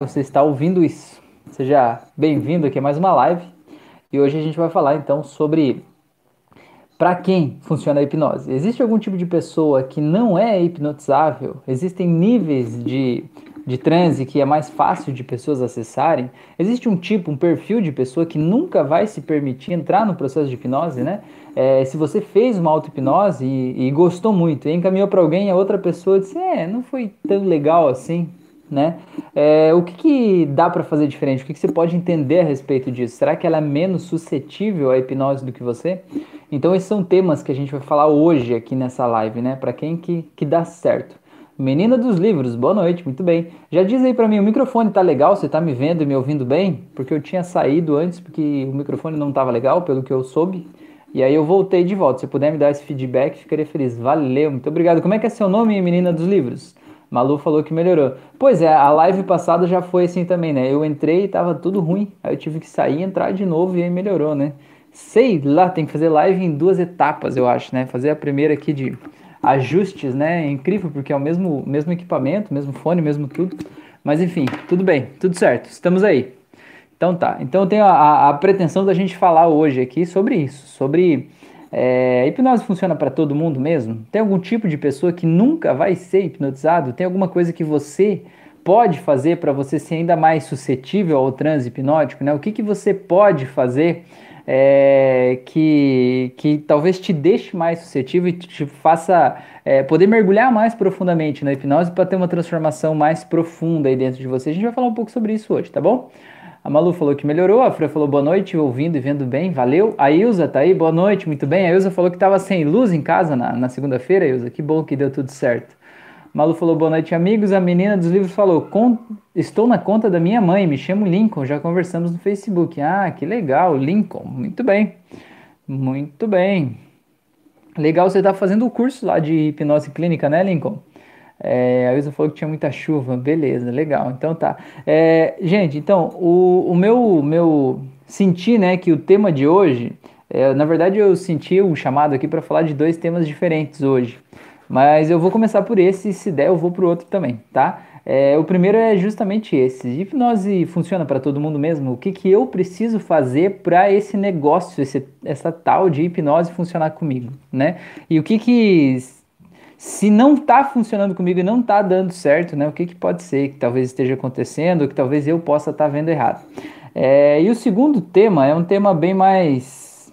você está ouvindo isso. Seja bem-vindo aqui a mais uma live. E hoje a gente vai falar então sobre para quem funciona a hipnose. Existe algum tipo de pessoa que não é hipnotizável? Existem níveis de, de transe que é mais fácil de pessoas acessarem? Existe um tipo, um perfil de pessoa que nunca vai se permitir entrar no processo de hipnose, né? É, se você fez uma auto-hipnose e, e, gostou muito e encaminhou para alguém, a outra pessoa disse: É, não foi tão legal assim né? É, o que, que dá para fazer diferente? O que, que você pode entender a respeito disso? Será que ela é menos suscetível à hipnose do que você? Então esses são temas que a gente vai falar hoje aqui nessa live, né? Para quem que, que dá certo. Menina dos livros, boa noite, muito bem. Já diz aí para mim, o microfone tá legal? Você tá me vendo e me ouvindo bem? Porque eu tinha saído antes porque o microfone não tava legal, pelo que eu soube. E aí eu voltei de volta. Se puder me dar esse feedback, ficaria feliz. Valeu, muito obrigado. Como é que é seu nome, menina dos livros? Malu falou que melhorou. Pois é, a live passada já foi assim também, né? Eu entrei e tava tudo ruim. Aí eu tive que sair, entrar de novo e aí melhorou, né? Sei lá, tem que fazer live em duas etapas, eu acho, né? Fazer a primeira aqui de ajustes, né? É incrível, porque é o mesmo, mesmo equipamento, mesmo fone, mesmo tudo. Mas enfim, tudo bem, tudo certo, estamos aí. Então tá, então eu tenho a, a pretensão da gente falar hoje aqui sobre isso, sobre é, hipnose funciona para todo mundo mesmo? Tem algum tipo de pessoa que nunca vai ser hipnotizado? Tem alguma coisa que você pode fazer para você ser ainda mais suscetível ao transe hipnótico? Né? O que, que você pode fazer é, que, que talvez te deixe mais suscetível e te faça é, poder mergulhar mais profundamente na hipnose para ter uma transformação mais profunda aí dentro de você? A gente vai falar um pouco sobre isso hoje, tá bom? A Malu falou que melhorou, a Fran falou boa noite, ouvindo e vendo bem, valeu. A Ilza tá aí, boa noite, muito bem. A Ilza falou que estava sem luz em casa na, na segunda-feira, Ilza, que bom que deu tudo certo. Malu falou boa noite, amigos. A menina dos livros falou: Estou na conta da minha mãe, me chamo Lincoln, já conversamos no Facebook. Ah, que legal, Lincoln, muito bem, muito bem. Legal você tá fazendo o curso lá de hipnose clínica, né, Lincoln? É, a Ilza falou que tinha muita chuva, beleza, legal. Então tá. É, gente, então, o, o meu, meu senti, né, que o tema de hoje, é, na verdade eu senti o chamado aqui para falar de dois temas diferentes hoje. Mas eu vou começar por esse, e se der eu vou pro outro também, tá? É, o primeiro é justamente esse. Hipnose funciona para todo mundo mesmo? O que, que eu preciso fazer para esse negócio, esse, essa tal de hipnose funcionar comigo, né? E o que que se não está funcionando comigo e não está dando certo, né, o que, que pode ser que talvez esteja acontecendo, ou que talvez eu possa estar tá vendo errado. É, e o segundo tema é um tema bem mais,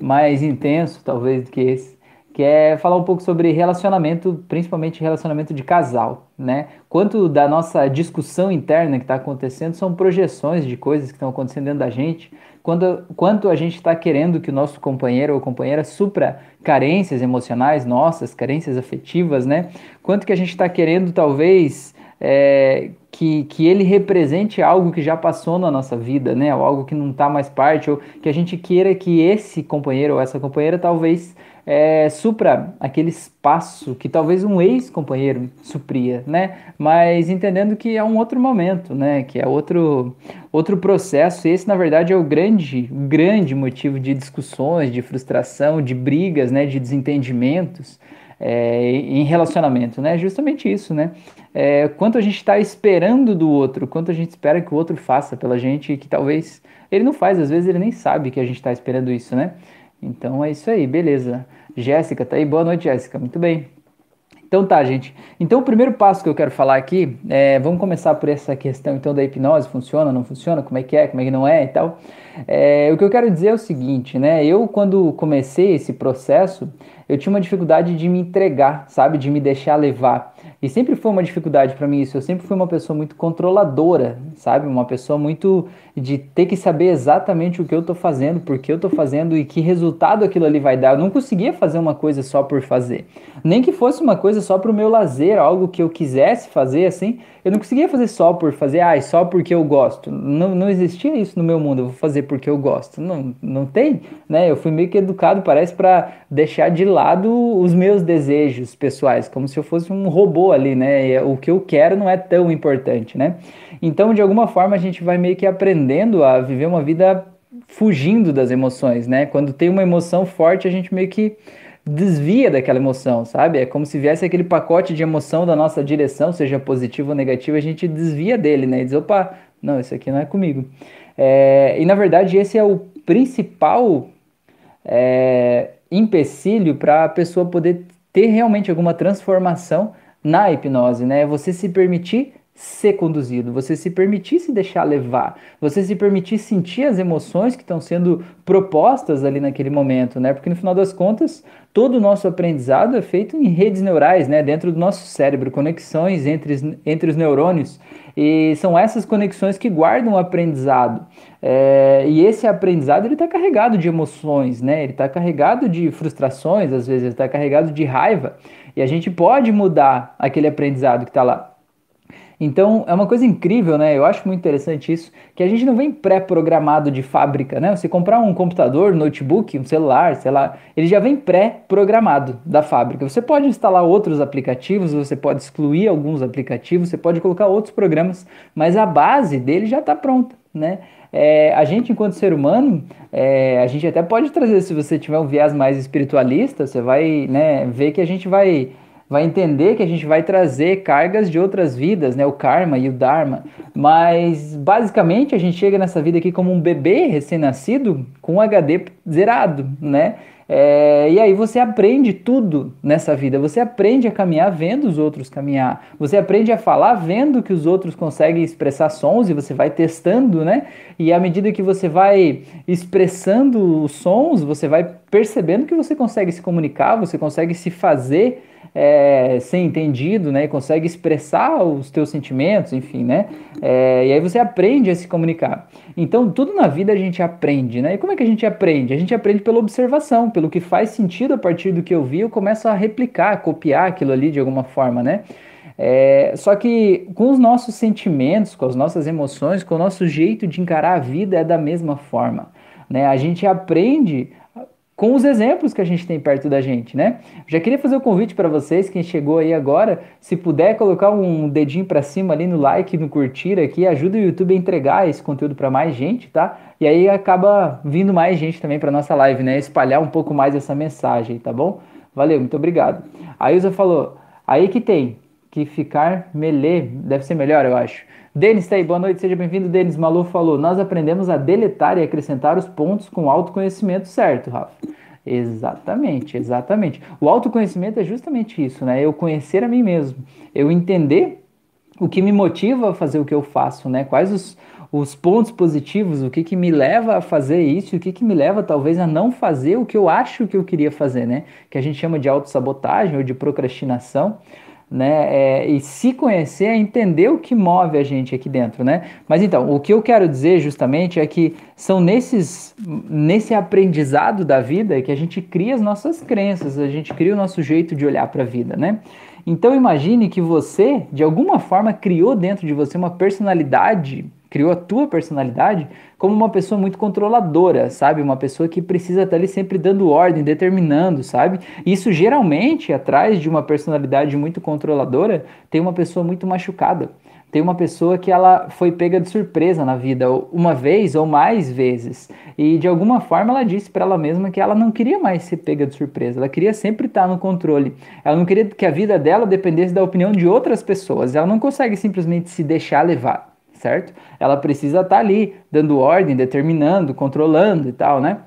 mais intenso, talvez, do que esse, que é falar um pouco sobre relacionamento, principalmente relacionamento de casal, né? Quanto da nossa discussão interna que está acontecendo são projeções de coisas que estão acontecendo dentro da gente, quanto, quanto a gente está querendo que o nosso companheiro ou companheira supra carências emocionais nossas, carências afetivas, né? Quanto que a gente está querendo, talvez, é, que, que ele represente algo que já passou na nossa vida, né? Ou algo que não está mais parte, ou que a gente queira que esse companheiro ou essa companheira talvez é, supra aquele espaço que talvez um ex-companheiro supria, né? Mas entendendo que é um outro momento, né? Que é outro, outro processo. E esse, na verdade, é o grande, grande motivo de discussões, de frustração, de brigas, né? De desentendimentos. É, em relacionamento, né? Justamente isso, né? É, quanto a gente está esperando do outro, quanto a gente espera que o outro faça pela gente que talvez ele não faz, às vezes ele nem sabe que a gente está esperando isso, né? Então é isso aí, beleza. Jéssica tá aí, boa noite, Jéssica, muito bem. Então tá, gente. Então o primeiro passo que eu quero falar aqui, é, vamos começar por essa questão então da hipnose, funciona, não funciona, como é que é, como é que não é e tal. É, o que eu quero dizer é o seguinte, né? Eu quando comecei esse processo, eu tinha uma dificuldade de me entregar, sabe, de me deixar levar. E sempre foi uma dificuldade para mim isso. Eu sempre fui uma pessoa muito controladora, sabe? Uma pessoa muito de ter que saber exatamente o que eu tô fazendo, por que eu tô fazendo e que resultado aquilo ali vai dar. Eu não conseguia fazer uma coisa só por fazer. Nem que fosse uma coisa só pro meu lazer, algo que eu quisesse fazer assim. Eu não conseguia fazer só por fazer, ah, só porque eu gosto. Não, não existia isso no meu mundo, eu vou fazer porque eu gosto. Não, não tem, né? Eu fui meio que educado, parece, para deixar de lado os meus desejos pessoais, como se eu fosse um robô ali, né? O que eu quero não é tão importante, né? Então, de alguma forma, a gente vai meio que aprendendo a viver uma vida fugindo das emoções, né? Quando tem uma emoção forte, a gente meio que desvia daquela emoção, sabe? É como se viesse aquele pacote de emoção da nossa direção, seja positivo ou negativo, a gente desvia dele, né? E diz, opa, não, isso aqui não é comigo. É, e na verdade esse é o principal é, empecilho para a pessoa poder ter realmente alguma transformação na hipnose, né? Você se permitir ser conduzido, você se permitir se deixar levar, você se permitir sentir as emoções que estão sendo propostas ali naquele momento, né? Porque no final das contas, todo o nosso aprendizado é feito em redes neurais, né? Dentro do nosso cérebro, conexões entre, entre os neurônios. E são essas conexões que guardam o aprendizado. É, e esse aprendizado ele está carregado de emoções, né? Ele está carregado de frustrações, às vezes está carregado de raiva. E a gente pode mudar aquele aprendizado que está lá. Então é uma coisa incrível, né? Eu acho muito interessante isso, que a gente não vem pré-programado de fábrica, né? Você comprar um computador, notebook, um celular, sei lá, ele já vem pré-programado da fábrica. Você pode instalar outros aplicativos, você pode excluir alguns aplicativos, você pode colocar outros programas, mas a base dele já está pronta, né? É, a gente, enquanto ser humano, é, a gente até pode trazer, se você tiver um viés mais espiritualista, você vai né, ver que a gente vai vai entender que a gente vai trazer cargas de outras vidas, né? O karma e o dharma. Mas basicamente a gente chega nessa vida aqui como um bebê recém-nascido com um HD zerado, né? É, e aí você aprende tudo nessa vida. Você aprende a caminhar vendo os outros caminhar. Você aprende a falar vendo que os outros conseguem expressar sons e você vai testando, né? E à medida que você vai expressando os sons, você vai percebendo que você consegue se comunicar, você consegue se fazer é, ser entendido, né? Consegue expressar os teus sentimentos, enfim, né? É, e aí você aprende a se comunicar. Então, tudo na vida a gente aprende, né? E como é que a gente aprende? A gente aprende pela observação, pelo que faz sentido a partir do que eu vi, eu começo a replicar, a copiar aquilo ali de alguma forma, né? É, só que com os nossos sentimentos, com as nossas emoções, com o nosso jeito de encarar a vida é da mesma forma. Né? A gente aprende com os exemplos que a gente tem perto da gente, né? Já queria fazer o um convite para vocês, quem chegou aí agora, se puder colocar um dedinho para cima ali no like, no curtir aqui, ajuda o YouTube a entregar esse conteúdo para mais gente, tá? E aí acaba vindo mais gente também para nossa live, né? Espalhar um pouco mais essa mensagem, tá bom? Valeu, muito obrigado. A Ilza falou, aí que tem que ficar melê, deve ser melhor, eu acho. Denis tá aí, boa noite, seja bem-vindo. Denis Malu falou: Nós aprendemos a deletar e acrescentar os pontos com autoconhecimento certo, Rafa. Exatamente, exatamente. O autoconhecimento é justamente isso, né? Eu conhecer a mim mesmo, eu entender o que me motiva a fazer o que eu faço, né? Quais os, os pontos positivos, o que, que me leva a fazer isso, o que, que me leva talvez a não fazer o que eu acho que eu queria fazer, né? Que a gente chama de autossabotagem ou de procrastinação né? É, e se conhecer é entender o que move a gente aqui dentro, né? Mas então, o que eu quero dizer justamente é que são nesses, nesse aprendizado da vida que a gente cria as nossas crenças, a gente cria o nosso jeito de olhar para a vida, né? Então imagine que você, de alguma forma, criou dentro de você uma personalidade criou a tua personalidade como uma pessoa muito controladora, sabe? Uma pessoa que precisa estar ali sempre dando ordem, determinando, sabe? Isso geralmente, atrás de uma personalidade muito controladora, tem uma pessoa muito machucada. Tem uma pessoa que ela foi pega de surpresa na vida uma vez ou mais vezes. E de alguma forma ela disse para ela mesma que ela não queria mais ser pega de surpresa. Ela queria sempre estar no controle. Ela não queria que a vida dela dependesse da opinião de outras pessoas. Ela não consegue simplesmente se deixar levar certo? Ela precisa estar tá ali dando ordem, determinando, controlando e tal, né?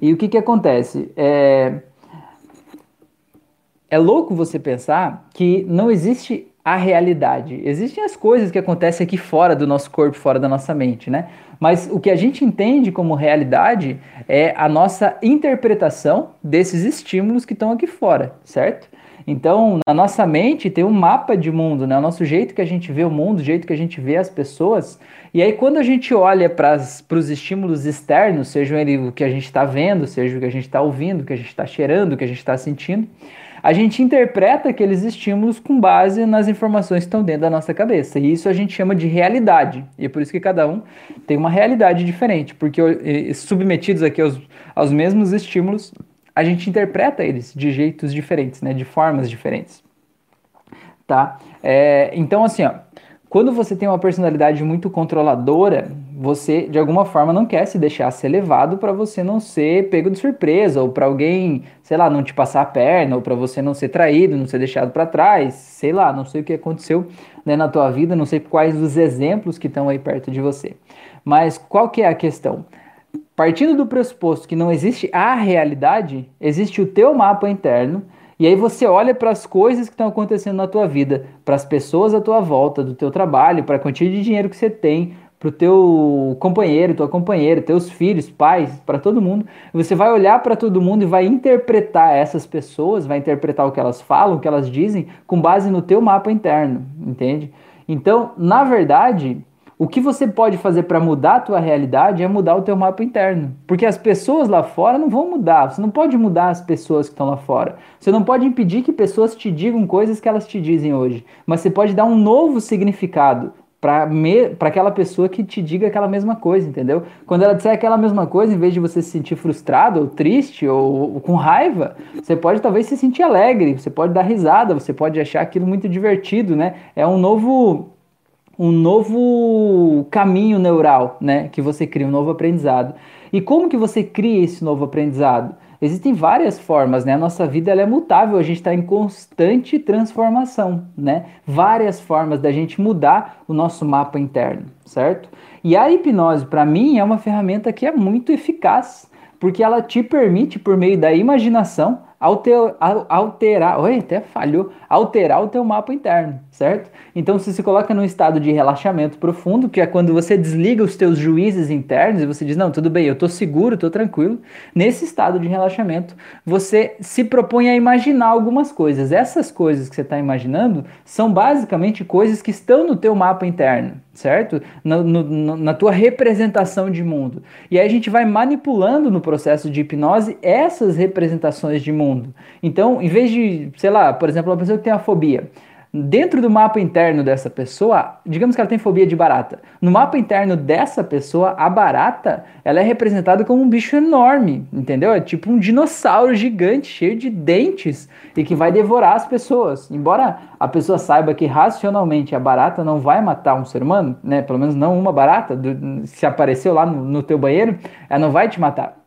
E o que que acontece? É, é louco você pensar que não existe a realidade. Existem as coisas que acontecem aqui fora do nosso corpo, fora da nossa mente, né? Mas o que a gente entende como realidade é a nossa interpretação desses estímulos que estão aqui fora, certo? Então, na nossa mente tem um mapa de mundo, né? O nosso jeito que a gente vê o mundo, o jeito que a gente vê as pessoas. E aí, quando a gente olha para os estímulos externos, sejam ele o que a gente está vendo, seja o que a gente está ouvindo, o que a gente está cheirando, o que a gente está sentindo, a gente interpreta aqueles estímulos com base nas informações que estão dentro da nossa cabeça. E isso a gente chama de realidade. E é por isso que cada um tem uma realidade diferente, porque submetidos aqui aos, aos mesmos estímulos, a gente interpreta eles de jeitos diferentes, né, de formas diferentes. Tá? É, então, assim, ó, quando você tem uma personalidade muito controladora, você de alguma forma não quer se deixar ser levado para você não ser pego de surpresa ou para alguém, sei lá, não te passar a perna ou para você não ser traído, não ser deixado para trás, sei lá, não sei o que aconteceu né, na tua vida, não sei quais os exemplos que estão aí perto de você. Mas qual que é a questão? Partindo do pressuposto que não existe a realidade, existe o teu mapa interno, e aí você olha para as coisas que estão acontecendo na tua vida, para as pessoas à tua volta, do teu trabalho, para a quantia de dinheiro que você tem, para o teu companheiro, tua companheira, teus filhos, pais, para todo mundo. Você vai olhar para todo mundo e vai interpretar essas pessoas, vai interpretar o que elas falam, o que elas dizem, com base no teu mapa interno, entende? Então, na verdade, o que você pode fazer para mudar a tua realidade é mudar o teu mapa interno. Porque as pessoas lá fora não vão mudar. Você não pode mudar as pessoas que estão lá fora. Você não pode impedir que pessoas te digam coisas que elas te dizem hoje. Mas você pode dar um novo significado para aquela pessoa que te diga aquela mesma coisa, entendeu? Quando ela disser aquela mesma coisa, em vez de você se sentir frustrado, ou triste, ou, ou, com raiva, você pode talvez se sentir alegre, você pode dar risada, você pode achar aquilo muito divertido, né? É um novo um novo caminho neural, né, que você cria um novo aprendizado. E como que você cria esse novo aprendizado? Existem várias formas, né? A nossa vida ela é mutável, a gente está em constante transformação, né? Várias formas da gente mudar o nosso mapa interno, certo? E a hipnose, para mim, é uma ferramenta que é muito eficaz, porque ela te permite, por meio da imaginação, alter, alterar, oi, até falhou, alterar o teu mapa interno, certo? Então, se você coloca num estado de relaxamento profundo, que é quando você desliga os teus juízes internos e você diz, não, tudo bem, eu tô seguro, tô tranquilo, nesse estado de relaxamento, você se propõe a imaginar algumas coisas. Essas coisas que você está imaginando são basicamente coisas que estão no teu mapa interno, certo? No, na tua representação de mundo. E aí a gente vai manipulando no processo de hipnose essas representações de mundo mundo. Então, em vez de, sei lá, por exemplo, uma pessoa que tem a fobia, dentro do mapa interno dessa pessoa, digamos que ela tem fobia de barata. No mapa interno dessa pessoa, a barata, ela é representada como um bicho enorme, entendeu? É tipo um dinossauro gigante, cheio de dentes e que vai devorar as pessoas. Embora a pessoa saiba que racionalmente a barata não vai matar um ser humano, né? Pelo menos não uma barata, se apareceu lá no, no teu banheiro, ela não vai te matar.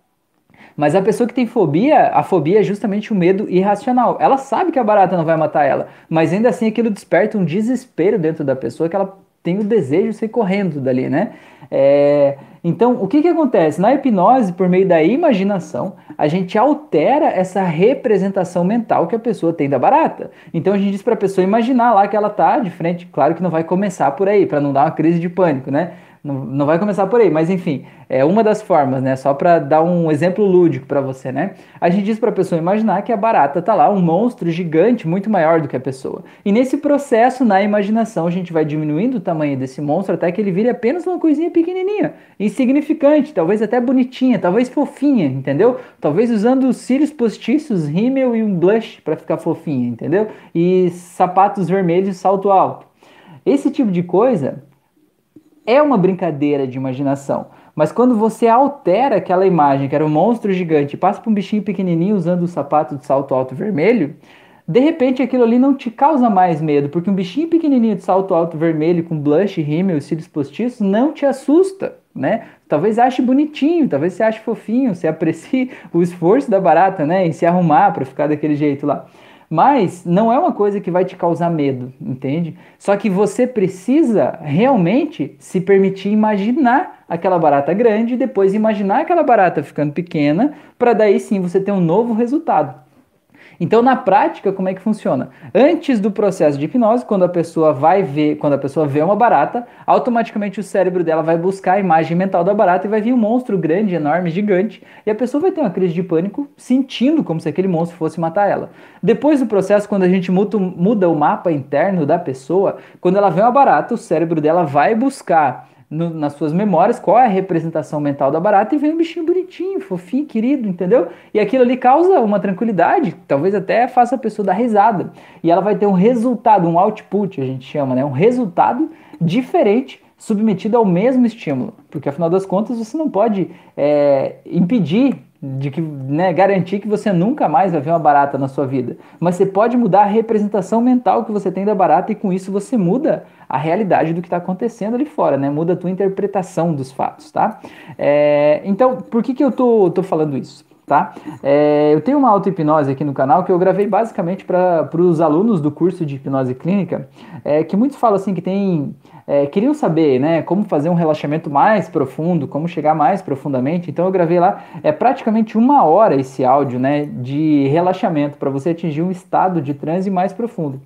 Mas a pessoa que tem fobia, a fobia é justamente o medo irracional. Ela sabe que a barata não vai matar ela, mas ainda assim aquilo desperta um desespero dentro da pessoa que ela tem o desejo de sair correndo dali, né? É, então, o que, que acontece? Na hipnose, por meio da imaginação, a gente altera essa representação mental que a pessoa tem da barata. Então, a gente diz para a pessoa imaginar lá que ela tá de frente, claro que não vai começar por aí, para não dar uma crise de pânico, né? Não, não vai começar por aí, mas enfim, é uma das formas, né? Só para dar um exemplo lúdico para você, né? A gente diz para a pessoa imaginar que a barata tá lá, um monstro gigante, muito maior do que a pessoa. E nesse processo, na imaginação, a gente vai diminuindo o tamanho desse monstro até que ele vire apenas uma coisinha pequenininha, insignificante, talvez até bonitinha, talvez fofinha, entendeu? Talvez usando cílios postiços, rímel e um blush para ficar fofinha, entendeu? E sapatos vermelhos, salto alto. Esse tipo de coisa é uma brincadeira de imaginação. Mas quando você altera aquela imagem, que era um monstro gigante, passa para um bichinho pequenininho usando o sapato de salto alto vermelho, de repente aquilo ali não te causa mais medo, porque um bichinho pequenininho de salto alto vermelho com blush, rímel e cílios postiços não te assusta, né? Talvez ache bonitinho, talvez você ache fofinho, você aprecie o esforço da barata, né, em se arrumar para ficar daquele jeito lá. Mas não é uma coisa que vai te causar medo, entende? Só que você precisa realmente se permitir imaginar aquela barata grande e depois imaginar aquela barata ficando pequena, para daí sim você ter um novo resultado. Então, na prática, como é que funciona? Antes do processo de hipnose, quando a pessoa vai ver, quando a pessoa vê uma barata, automaticamente o cérebro dela vai buscar a imagem mental da barata e vai vir um monstro grande, enorme, gigante, e a pessoa vai ter uma crise de pânico, sentindo como se aquele monstro fosse matar ela. Depois do processo, quando a gente muda, muda o mapa interno da pessoa, quando ela vê uma barata, o cérebro dela vai buscar no, nas suas memórias qual é a representação mental da barata e vem um bichinho bonitinho, fofinho, querido, entendeu? E aquilo ali causa uma tranquilidade, talvez até faça a pessoa dar risada. E ela vai ter um resultado, um output, a gente chama, né? Um resultado diferente submetido ao mesmo estímulo. Porque afinal das contas você não pode é, impedir de que, né, garantir que você nunca mais vai ver uma barata na sua vida. Mas você pode mudar a representação mental que você tem da barata e com isso você muda a realidade do que está acontecendo ali fora, né? Muda a tua interpretação dos fatos, tá? É, então, por que, que eu tô, tô falando isso? Tá? É, eu tenho uma auto-hipnose aqui no canal que eu gravei basicamente para os alunos do curso de hipnose clínica, é, que muitos falam assim que tem. É, queriam saber né, como fazer um relaxamento mais profundo, como chegar mais profundamente. Então eu gravei lá, é praticamente uma hora esse áudio né, de relaxamento para você atingir um estado de transe mais profundo.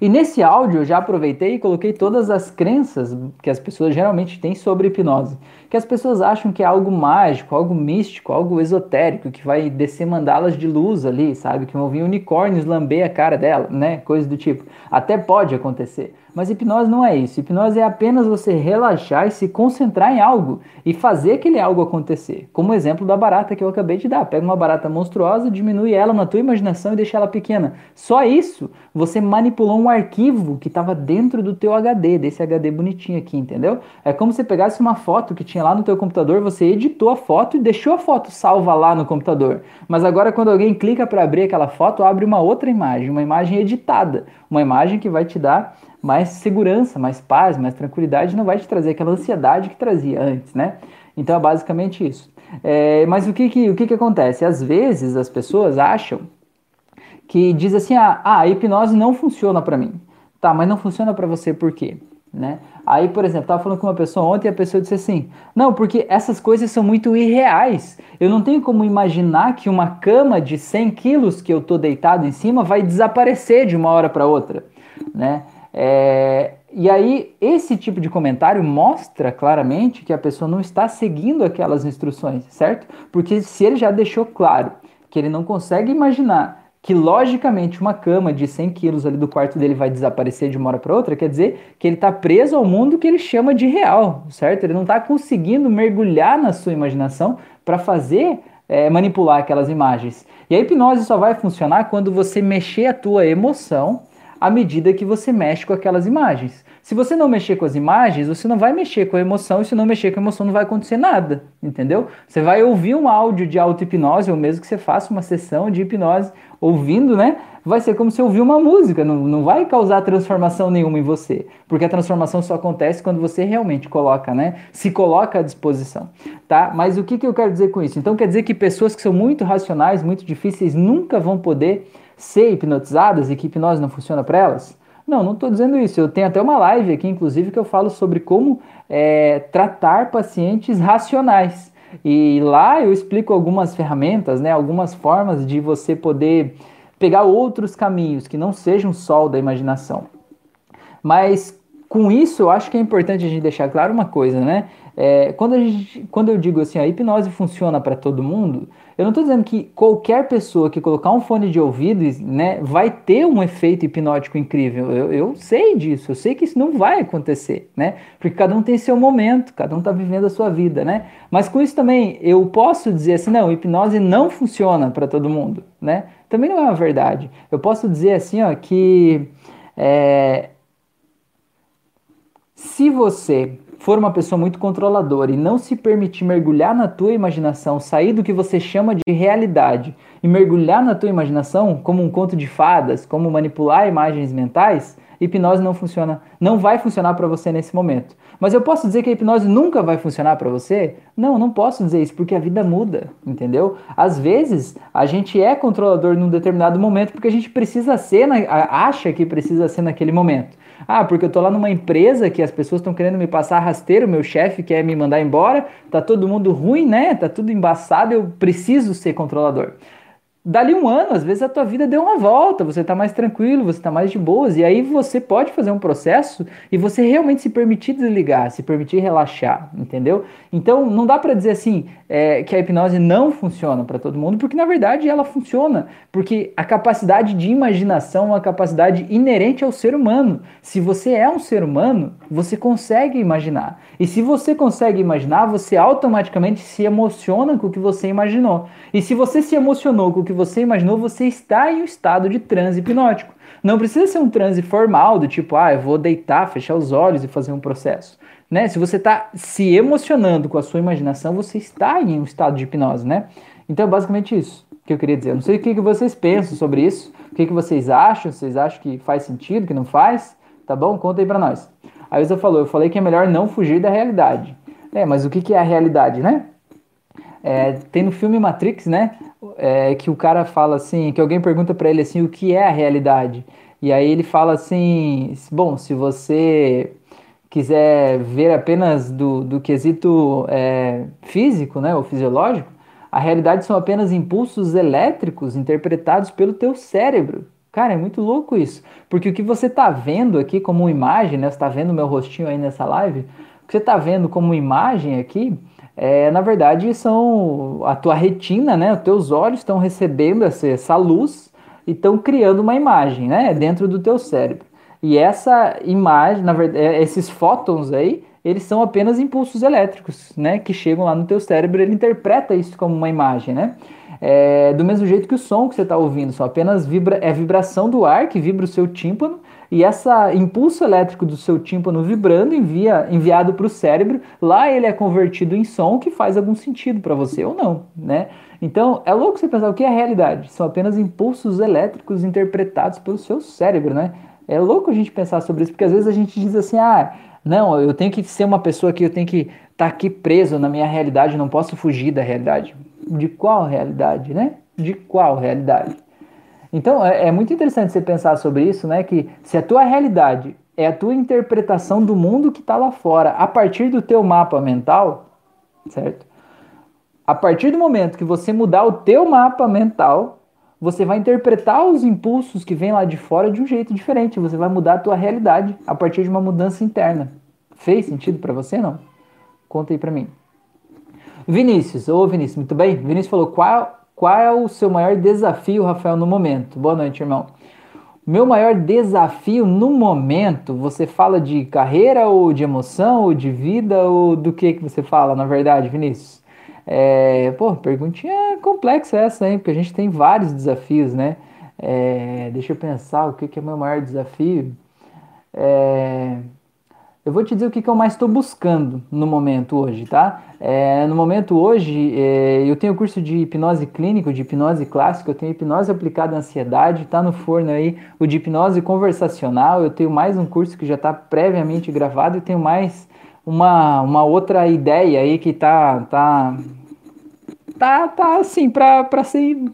E nesse áudio eu já aproveitei e coloquei todas as crenças que as pessoas geralmente têm sobre hipnose. Que as pessoas acham que é algo mágico, algo místico, algo esotérico, que vai descer mandalas de luz ali, sabe? Que vão vir unicórnios lamber a cara dela, né? Coisa do tipo. Até pode acontecer. Mas hipnose não é isso. Hipnose é apenas você relaxar e se concentrar em algo e fazer aquele algo acontecer. Como o exemplo da barata que eu acabei de dar. Pega uma barata monstruosa, diminui ela na tua imaginação e deixa ela pequena. Só isso, você manipulou um arquivo que estava dentro do teu HD, desse HD bonitinho aqui, entendeu? É como se você pegasse uma foto que tinha lá no teu computador, você editou a foto e deixou a foto salva lá no computador. Mas agora quando alguém clica para abrir aquela foto, abre uma outra imagem, uma imagem editada, uma imagem que vai te dar mais segurança, mais paz, mais tranquilidade, não vai te trazer aquela ansiedade que trazia antes, né? Então é basicamente isso. É, mas o que que, o que que acontece? Às vezes as pessoas acham que diz assim, ah, ah a hipnose não funciona para mim. Tá, mas não funciona para você por quê? Né? Aí, por exemplo, estava falando com uma pessoa ontem e a pessoa disse assim: Não, porque essas coisas são muito irreais. Eu não tenho como imaginar que uma cama de 100 quilos que eu tô deitado em cima vai desaparecer de uma hora para outra, né? É, e aí, esse tipo de comentário mostra claramente que a pessoa não está seguindo aquelas instruções, certo? Porque se ele já deixou claro que ele não consegue imaginar que logicamente uma cama de 100 quilos ali do quarto dele vai desaparecer de uma hora para outra, quer dizer que ele está preso ao mundo que ele chama de real, certo? Ele não está conseguindo mergulhar na sua imaginação para fazer é, manipular aquelas imagens. E a hipnose só vai funcionar quando você mexer a tua emoção à medida que você mexe com aquelas imagens. Se você não mexer com as imagens, você não vai mexer com a emoção, e se não mexer com a emoção, não vai acontecer nada, entendeu? Você vai ouvir um áudio de auto-hipnose, ou mesmo que você faça uma sessão de hipnose ouvindo, né? Vai ser como se ouvir uma música, não, não vai causar transformação nenhuma em você, porque a transformação só acontece quando você realmente coloca, né? Se coloca à disposição, tá? Mas o que, que eu quero dizer com isso? Então quer dizer que pessoas que são muito racionais, muito difíceis, nunca vão poder ser hipnotizadas e que hipnose não funciona para elas? Não, não estou dizendo isso. Eu tenho até uma live aqui, inclusive, que eu falo sobre como é, tratar pacientes racionais. E lá eu explico algumas ferramentas, né, algumas formas de você poder pegar outros caminhos que não sejam só o da imaginação. Mas com isso, eu acho que é importante a gente deixar claro uma coisa, né? É, quando, gente, quando eu digo assim, a hipnose funciona para todo mundo, eu não estou dizendo que qualquer pessoa que colocar um fone de ouvido né, vai ter um efeito hipnótico incrível. Eu, eu sei disso, eu sei que isso não vai acontecer, né? Porque cada um tem seu momento, cada um está vivendo a sua vida, né? Mas com isso também eu posso dizer assim, não, hipnose não funciona para todo mundo, né? Também não é uma verdade. Eu posso dizer assim, ó, que é, se você for uma pessoa muito controladora e não se permitir mergulhar na tua imaginação, sair do que você chama de realidade e mergulhar na tua imaginação como um conto de fadas, como manipular imagens mentais, hipnose não funciona, não vai funcionar para você nesse momento. Mas eu posso dizer que a hipnose nunca vai funcionar para você? Não, não posso dizer isso, porque a vida muda, entendeu? Às vezes, a gente é controlador num determinado momento porque a gente precisa ser, na, acha que precisa ser naquele momento. Ah, porque eu tô lá numa empresa que as pessoas estão querendo me passar rasteiro, meu chefe quer me mandar embora, tá todo mundo ruim, né? Tá tudo embaçado, eu preciso ser controlador dali um ano, às vezes a tua vida deu uma volta, você está mais tranquilo, você está mais de boas, e aí você pode fazer um processo e você realmente se permitir desligar, se permitir relaxar, entendeu? Então não dá para dizer assim é, que a hipnose não funciona para todo mundo, porque na verdade ela funciona, porque a capacidade de imaginação é uma capacidade inerente ao ser humano. Se você é um ser humano, você consegue imaginar. E se você consegue imaginar, você automaticamente se emociona com o que você imaginou. E se você se emocionou com o que você imaginou, você está em um estado de transe hipnótico. Não precisa ser um transe formal, do tipo, ah, eu vou deitar, fechar os olhos e fazer um processo. Né? Se você está se emocionando com a sua imaginação, você está em um estado de hipnose, né? Então, é basicamente isso que eu queria dizer. Eu não sei o que, que vocês pensam sobre isso, o que, que vocês acham, vocês acham que faz sentido, que não faz, tá bom? Conta aí pra nós. A Isa falou, eu falei que é melhor não fugir da realidade. É, mas o que, que é a realidade, né? É, tem no filme Matrix, né? É, que o cara fala assim, que alguém pergunta para ele assim, o que é a realidade? E aí ele fala assim, bom, se você quiser ver apenas do, do quesito é, físico, né, ou fisiológico, a realidade são apenas impulsos elétricos interpretados pelo teu cérebro. Cara, é muito louco isso. Porque o que você está vendo aqui como imagem, né? Você está vendo meu rostinho aí nessa live? O que você está vendo como imagem aqui, é, na verdade, são a tua retina, né? Os teus olhos estão recebendo essa, essa luz e estão criando uma imagem, né? Dentro do teu cérebro. E essa imagem, na verdade, é, esses fótons aí, eles são apenas impulsos elétricos, né, que chegam lá no teu cérebro, ele interpreta isso como uma imagem, né? É, do mesmo jeito que o som que você está ouvindo, só apenas vibra, é vibração do ar que vibra o seu tímpano e esse impulso elétrico do seu tímpano vibrando envia, enviado para o cérebro, lá ele é convertido em som que faz algum sentido para você ou não, né? Então é louco você pensar o que é realidade, são apenas impulsos elétricos interpretados pelo seu cérebro, né? É louco a gente pensar sobre isso, porque às vezes a gente diz assim, ah, não, eu tenho que ser uma pessoa que eu tenho que estar tá aqui preso na minha realidade, não posso fugir da realidade. De qual realidade, né? De qual realidade? Então é, é muito interessante você pensar sobre isso, né? Que se a tua realidade é a tua interpretação do mundo que está lá fora, a partir do teu mapa mental, certo? A partir do momento que você mudar o teu mapa mental, você vai interpretar os impulsos que vêm lá de fora de um jeito diferente. Você vai mudar a tua realidade a partir de uma mudança interna. Fez sentido para você não? Conta aí para mim. Vinícius, ô Vinícius, muito bem? Vinícius falou: qual, qual é o seu maior desafio, Rafael, no momento? Boa noite, irmão. Meu maior desafio no momento, você fala de carreira ou de emoção ou de vida ou do que que você fala, na verdade, Vinícius? É, pô, perguntinha complexa essa, hein? Porque a gente tem vários desafios, né? É, deixa eu pensar o que, que é meu maior desafio. É, eu vou te dizer o que, que eu mais estou buscando no momento hoje, tá? É, no momento hoje, é, eu tenho curso de hipnose clínico, de hipnose clássica, eu tenho hipnose aplicada à ansiedade, tá no forno aí o de hipnose conversacional, eu tenho mais um curso que já está previamente gravado e tenho mais uma, uma outra ideia aí que tá tá tá, tá assim para ser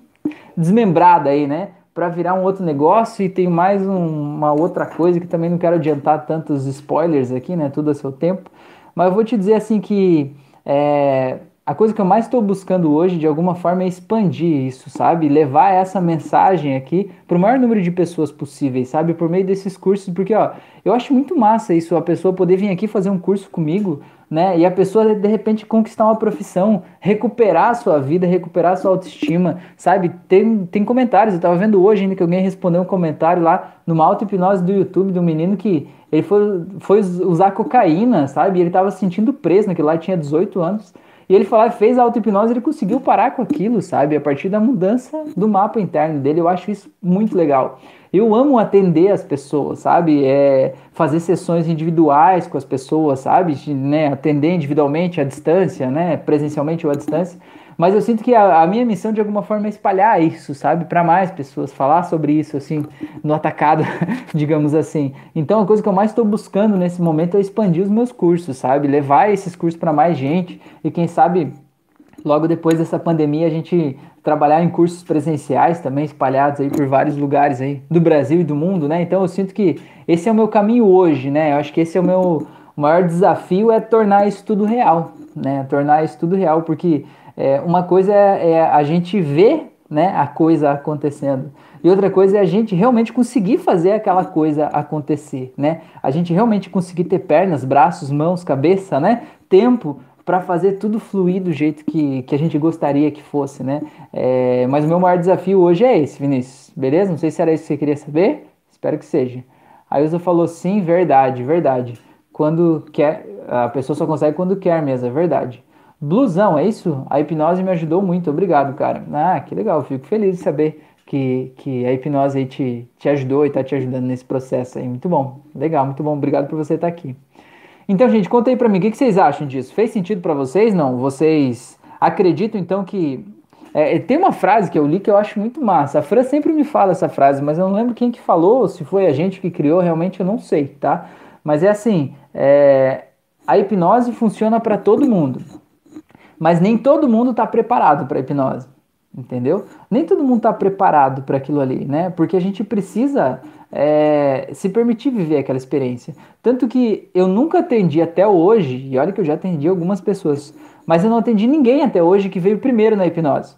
desmembrada aí, né? Para virar um outro negócio e tem mais um, uma outra coisa que também não quero adiantar tantos spoilers aqui, né? Tudo a seu tempo, mas eu vou te dizer assim que é, a coisa que eu mais estou buscando hoje, de alguma forma, é expandir isso, sabe? Levar essa mensagem aqui para o maior número de pessoas possíveis, sabe? Por meio desses cursos, porque, ó, eu acho muito massa isso, a pessoa poder vir aqui fazer um curso comigo, né? E a pessoa, de repente, conquistar uma profissão, recuperar a sua vida, recuperar a sua autoestima, sabe? Tem, tem comentários, eu estava vendo hoje ainda que alguém respondeu um comentário lá numa auto-hipnose do YouTube de um menino que ele foi, foi usar cocaína, sabe? E ele estava se sentindo preso naquilo lá, tinha 18 anos. E ele falou, fez a auto-hipnose, ele conseguiu parar com aquilo, sabe? A partir da mudança do mapa interno dele. Eu acho isso muito legal. Eu amo atender as pessoas, sabe? É, fazer sessões individuais com as pessoas, sabe? Né? Atender individualmente à distância, né? Presencialmente ou à distância. Mas eu sinto que a, a, minha missão de alguma forma é espalhar isso, sabe, para mais pessoas, falar sobre isso assim, no atacado, digamos assim. Então a coisa que eu mais estou buscando nesse momento é expandir os meus cursos, sabe, levar esses cursos para mais gente e quem sabe logo depois dessa pandemia a gente trabalhar em cursos presenciais também espalhados aí por vários lugares aí do Brasil e do mundo, né? Então eu sinto que esse é o meu caminho hoje, né? Eu acho que esse é o meu maior desafio é tornar isso tudo real, né? Tornar isso tudo real, porque é, uma coisa é, é, a gente ver né, a coisa acontecendo. E outra coisa é a gente realmente conseguir fazer aquela coisa acontecer, né? A gente realmente conseguir ter pernas, braços, mãos, cabeça, né? Tempo para fazer tudo fluir do jeito que, que a gente gostaria que fosse, né? É, mas o meu maior desafio hoje é esse, Vinícius. Beleza? Não sei se era isso que você queria saber. Espero que seja. A Ilza falou sim, verdade, verdade. Quando quer, a pessoa só consegue quando quer mesmo, é verdade. Blusão, é isso? A hipnose me ajudou muito, obrigado, cara. Ah, que legal, fico feliz de saber que, que a hipnose aí te, te ajudou e tá te ajudando nesse processo aí. Muito bom, legal, muito bom, obrigado por você estar aqui. Então, gente, conta aí pra mim, o que, vocês acham disso? Fez sentido para vocês? Não? Vocês acreditam então que É, tem uma frase que eu li que eu acho muito massa. A Fran sempre me fala essa frase, mas eu não lembro quem que falou, se foi a gente que criou, realmente eu não sei, tá? Mas é assim, é, a hipnose funciona para todo mundo, mas nem todo mundo está preparado para hipnose, entendeu? Nem todo mundo está preparado para aquilo ali, né? Porque a gente precisa é, se permitir viver aquela experiência. Tanto que eu nunca atendi até hoje, e olha que eu já atendi algumas pessoas, mas eu não atendi ninguém até hoje que veio primeiro na hipnose.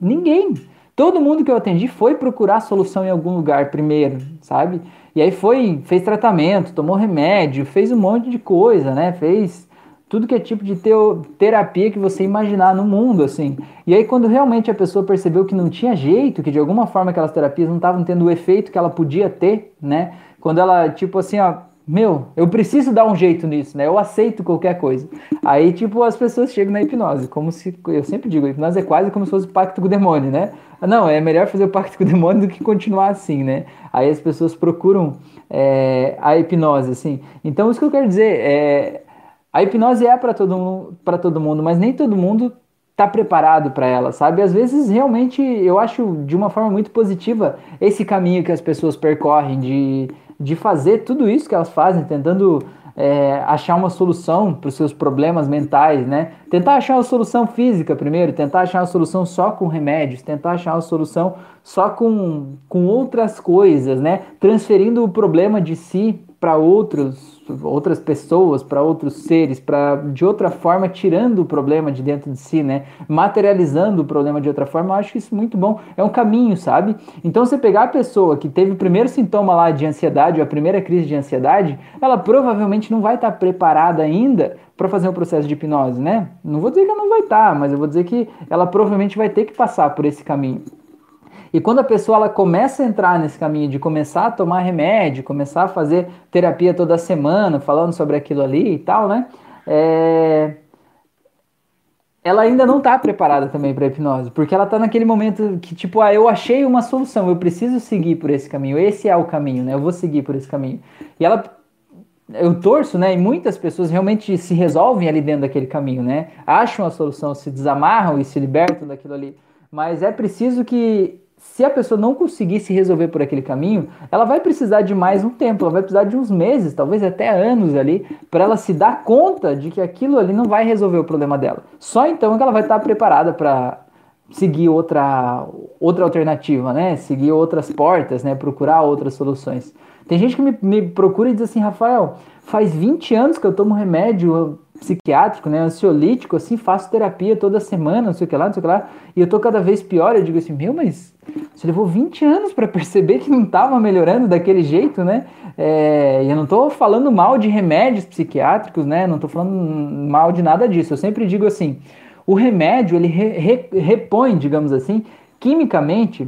Ninguém. Todo mundo que eu atendi foi procurar solução em algum lugar primeiro, sabe? E aí foi, fez tratamento, tomou remédio, fez um monte de coisa, né? Fez tudo que é tipo de teo, terapia que você imaginar no mundo, assim. E aí, quando realmente a pessoa percebeu que não tinha jeito, que de alguma forma aquelas terapias não estavam tendo o efeito que ela podia ter, né? Quando ela, tipo assim, ó, meu, eu preciso dar um jeito nisso, né? Eu aceito qualquer coisa. Aí, tipo, as pessoas chegam na hipnose, como se, eu sempre digo, a hipnose é quase como se fosse pacto com o demônio, né? Não, é melhor fazer o pacto com o demônio do que continuar assim, né? Aí as pessoas procuram é, a hipnose, assim. Então, isso que eu quero dizer é a hipnose é para todo, para todo mundo, mas nem todo mundo está preparado para ela, sabe? Às vezes, realmente, eu acho de uma forma muito positiva esse caminho que as pessoas percorrem de, de fazer tudo isso que elas fazem, tentando é, achar uma solução para os seus problemas mentais, né? Tentar achar uma solução física primeiro, tentar achar uma solução só com remédios, tentar achar uma solução só com, com outras coisas, né? Transferindo o problema de si para outros outras pessoas, para outros seres, para de outra forma tirando o problema de dentro de si, né? Materializando o problema de outra forma, eu acho isso muito bom. É um caminho, sabe? Então, você pegar a pessoa que teve o primeiro sintoma lá de ansiedade, ou a primeira crise de ansiedade, ela provavelmente não vai estar preparada ainda para fazer um processo de hipnose, né? Não vou dizer que ela não vai estar, mas eu vou dizer que ela provavelmente vai ter que passar por esse caminho. E quando a pessoa ela começa a entrar nesse caminho de começar a tomar remédio, começar a fazer terapia toda semana, falando sobre aquilo ali e tal, né? É... Ela ainda não está preparada também para hipnose, porque ela está naquele momento que, tipo, ah, eu achei uma solução, eu preciso seguir por esse caminho, esse é o caminho, né? Eu vou seguir por esse caminho. E ela eu torço, né? E muitas pessoas realmente se resolvem ali dentro daquele caminho, né? Acham a solução, se desamarram e se libertam daquilo ali. Mas é preciso que se a pessoa não conseguir se resolver por aquele caminho, ela vai precisar de mais um tempo, ela vai precisar de uns meses, talvez até anos ali, para ela se dar conta de que aquilo ali não vai resolver o problema dela. Só então que ela vai estar preparada para seguir outra, outra alternativa, né? Seguir outras portas, né? Procurar outras soluções. Tem gente que me, me procura e diz assim, Rafael, faz 20 anos que eu tomo remédio psiquiátrico, né, ansiolítico, assim, faço terapia toda semana, não sei o que lá, não sei o que lá, e eu tô cada vez pior, eu digo assim, meu, mas você levou 20 anos para perceber que não estava melhorando daquele jeito, né, é, eu não tô falando mal de remédios psiquiátricos, né, não tô falando mal de nada disso, eu sempre digo assim, o remédio, ele re, re, repõe, digamos assim, quimicamente,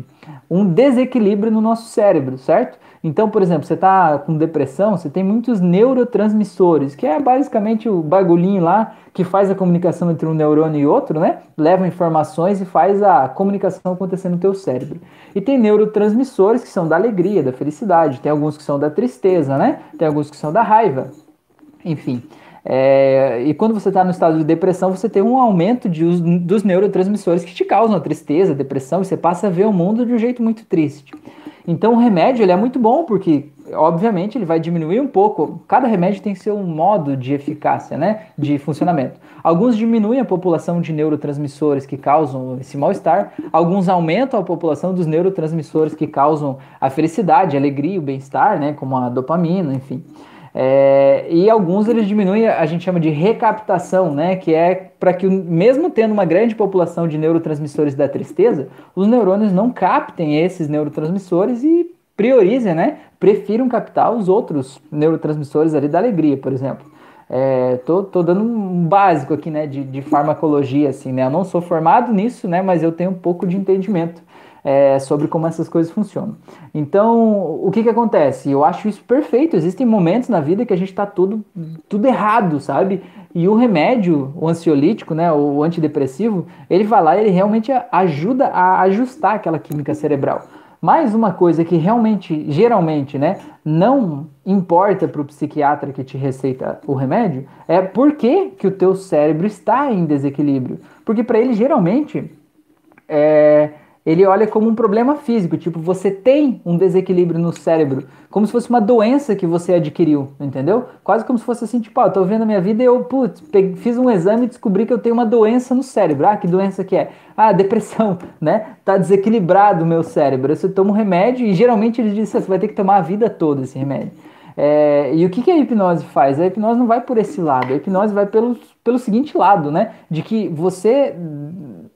um desequilíbrio no nosso cérebro, certo? Então, por exemplo, você está com depressão, você tem muitos neurotransmissores, que é basicamente o bagulhinho lá que faz a comunicação entre um neurônio e outro, né? Leva informações e faz a comunicação acontecer no teu cérebro. E tem neurotransmissores que são da alegria, da felicidade, tem alguns que são da tristeza, né? Tem alguns que são da raiva. Enfim. É, e quando você está no estado de depressão, você tem um aumento de, dos neurotransmissores que te causam a tristeza, a depressão, e você passa a ver o mundo de um jeito muito triste. Então o remédio ele é muito bom porque, obviamente, ele vai diminuir um pouco. Cada remédio tem seu modo de eficácia, né? De funcionamento. Alguns diminuem a população de neurotransmissores que causam esse mal-estar, alguns aumentam a população dos neurotransmissores que causam a felicidade, a alegria, o bem-estar, né? Como a dopamina, enfim. É, e alguns eles diminuem, a gente chama de recaptação, né? Que é para que, mesmo tendo uma grande população de neurotransmissores da tristeza, os neurônios não captem esses neurotransmissores e priorizem, né? Prefiram captar os outros neurotransmissores ali da alegria, por exemplo. É, tô, tô dando um básico aqui, né, de, de farmacologia, assim, né? Eu não sou formado nisso, né? Mas eu tenho um pouco de entendimento é, sobre como essas coisas funcionam. Então, o que que acontece? Eu acho isso perfeito. Existem momentos na vida que a gente está tudo, tudo errado, sabe? E o remédio, o ansiolítico, né, o antidepressivo, ele vai lá e ele realmente ajuda a ajustar aquela química cerebral. Mais uma coisa que realmente, geralmente, né, não importa para o psiquiatra que te receita o remédio, é por que, que o teu cérebro está em desequilíbrio. Porque para ele, geralmente, é, ele olha como um problema físico, tipo, você tem um desequilíbrio no cérebro, como se fosse uma doença que você adquiriu, entendeu? Quase como se fosse assim, tipo, ó, tô vendo a minha vida e eu, putz, fiz um exame e descobri que eu tenho uma doença no cérebro. Ah, que doença que é? Ah, depressão, né? Tá desequilibrado o meu cérebro. Você toma um remédio e geralmente eles dizem, você vai ter que tomar a vida toda esse remédio. É, e o que, que a hipnose faz? A hipnose não vai por esse lado, a hipnose vai pelo, pelo seguinte lado, né? De que você,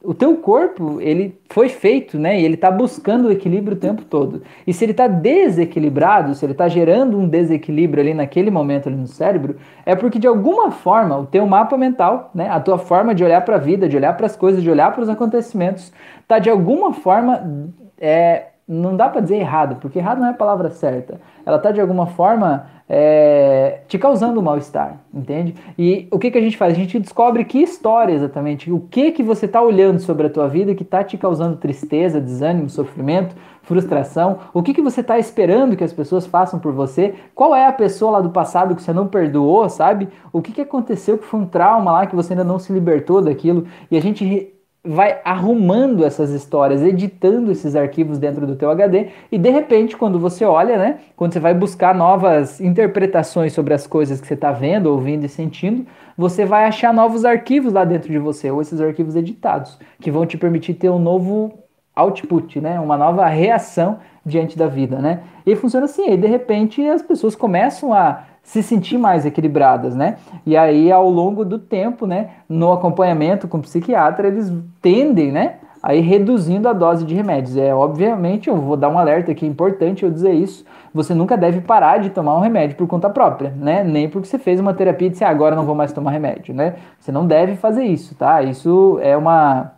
o teu corpo, ele foi feito, né? E ele está buscando o equilíbrio o tempo todo. E se ele está desequilibrado, se ele está gerando um desequilíbrio ali naquele momento ali no cérebro, é porque de alguma forma o teu mapa mental, né? A tua forma de olhar para a vida, de olhar para as coisas, de olhar para os acontecimentos, está de alguma forma é, não dá para dizer errado, porque errado não é a palavra certa. Ela está de alguma forma é, te causando mal-estar, entende? E o que, que a gente faz? A gente descobre que história exatamente, o que que você está olhando sobre a tua vida que está te causando tristeza, desânimo, sofrimento, frustração, o que que você está esperando que as pessoas façam por você, qual é a pessoa lá do passado que você não perdoou, sabe? O que que aconteceu que foi um trauma lá que você ainda não se libertou daquilo, e a gente vai arrumando essas histórias, editando esses arquivos dentro do teu HD e de repente quando você olha, né, quando você vai buscar novas interpretações sobre as coisas que você está vendo, ouvindo e sentindo, você vai achar novos arquivos lá dentro de você ou esses arquivos editados que vão te permitir ter um novo output, né, uma nova reação diante da vida, né? E funciona assim, e de repente as pessoas começam a se sentir mais equilibradas, né? E aí, ao longo do tempo, né, no acompanhamento com o psiquiatra, eles tendem, né, a ir reduzindo a dose de remédios. É, obviamente, eu vou dar um alerta aqui, é importante eu dizer isso, você nunca deve parar de tomar um remédio por conta própria, né? Nem porque você fez uma terapia e disse, ah, agora não vou mais tomar remédio, né? Você não deve fazer isso, tá? Isso é uma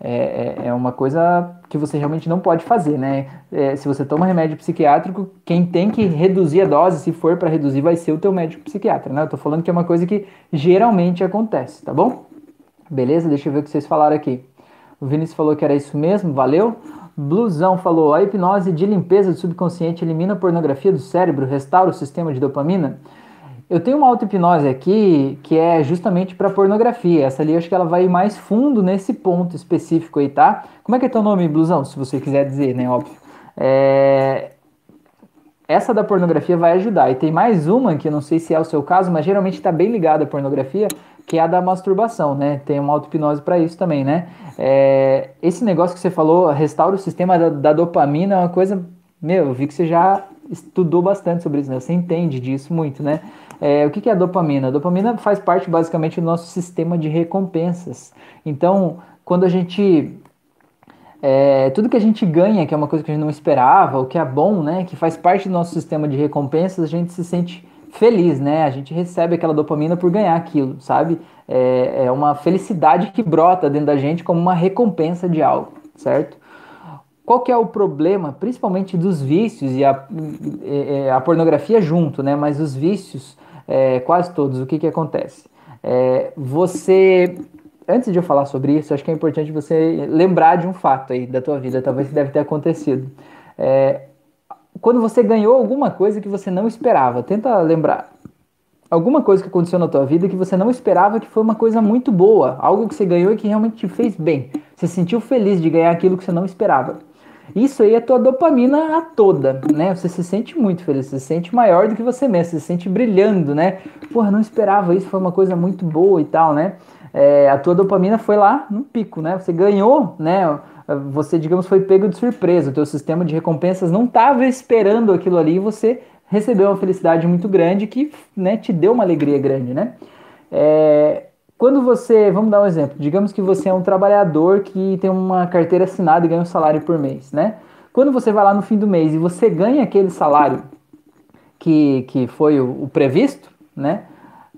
é, é, é uma coisa que você realmente não pode fazer, né? É, se você toma remédio psiquiátrico, quem tem que reduzir a dose, se for para reduzir, vai ser o teu médico psiquiatra, né? Eu tô falando que é uma coisa que geralmente acontece, tá bom? Beleza? Deixa eu ver o que vocês falaram aqui. O Vinícius falou que era isso mesmo, valeu. Blusão falou: a hipnose de limpeza do subconsciente elimina a pornografia do cérebro, restaura o sistema de dopamina. Eu tenho uma auto-hipnose aqui que é justamente para pornografia. Essa ali acho que ela vai mais fundo nesse ponto específico aí, tá? Como é que é teu nome, Blusão? Se você quiser dizer, né? Óbvio. É... Essa da pornografia vai ajudar. E tem mais uma que eu não sei se é o seu caso, mas geralmente está bem ligada à pornografia, que é a da masturbação, né? Tem uma auto-hipnose para isso também, né? É... Esse negócio que você falou, restaura o sistema da, da dopamina, é uma coisa. Meu, eu vi que você já estudou bastante sobre isso, né? Você entende disso muito, né? É, o que é a dopamina? A dopamina faz parte basicamente do nosso sistema de recompensas. Então, quando a gente. É, tudo que a gente ganha, que é uma coisa que a gente não esperava, o que é bom, né? Que faz parte do nosso sistema de recompensas, a gente se sente feliz, né? A gente recebe aquela dopamina por ganhar aquilo, sabe? É, é uma felicidade que brota dentro da gente como uma recompensa de algo, certo? Qual que é o problema, principalmente dos vícios e a, a pornografia junto, né? Mas os vícios é, quase todos, o que, que acontece? É, você, antes de eu falar sobre isso, acho que é importante você lembrar de um fato aí da tua vida, talvez deve ter acontecido. É, quando você ganhou alguma coisa que você não esperava, tenta lembrar. Alguma coisa que aconteceu na tua vida que você não esperava que foi uma coisa muito boa, algo que você ganhou e que realmente te fez bem. Você se sentiu feliz de ganhar aquilo que você não esperava. Isso aí é tua dopamina a toda, né? Você se sente muito feliz, você se sente maior do que você mesmo, você se sente brilhando, né? Porra, não esperava isso, foi uma coisa muito boa e tal, né? É, a tua dopamina foi lá no pico, né? Você ganhou, né? Você, digamos, foi pego de surpresa, o teu sistema de recompensas não estava esperando aquilo ali e você recebeu uma felicidade muito grande que né, te deu uma alegria grande, né? É, quando você, vamos dar um exemplo, digamos que você é um trabalhador que tem uma carteira assinada e ganha um salário por mês, né? Quando você vai lá no fim do mês e você ganha aquele salário que, que foi o, o previsto, né?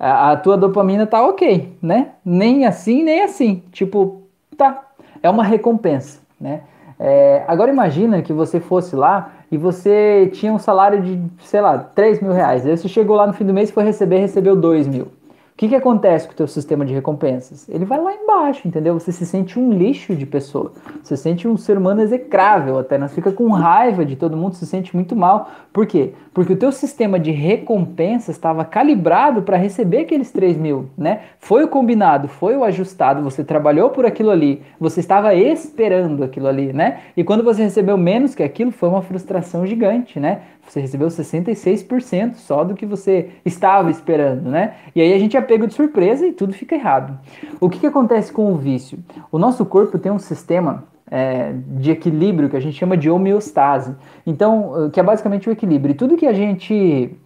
A, a, tua dopamina tá ok, né? Nem assim, nem assim. Tipo, tá. É uma recompensa, né? É, agora imagina que você fosse lá e você tinha um salário de, sei lá, 3 mil reais. Aí você chegou lá no fim do mês e foi receber, recebeu 2 mil. O que, que acontece com o teu sistema de recompensas? Ele vai lá embaixo, entendeu? Você se sente um lixo de pessoa. Você se sente um ser humano execrável até. Nós fica com raiva de todo mundo, se sente muito mal. Por quê? Porque o teu sistema de recompensas estava calibrado para receber aqueles 3 mil, né? Foi o combinado, foi o ajustado, você trabalhou por aquilo ali, você estava esperando aquilo ali, né? E quando você recebeu menos que aquilo, foi uma frustração gigante, né? Você recebeu 66% só do que você estava esperando, né? E aí a gente é pego de surpresa e tudo fica errado. O que, que acontece com o vício? O nosso corpo tem um sistema é, de equilíbrio que a gente chama de homeostase. Então, que é basicamente o equilíbrio. E tudo que a gente,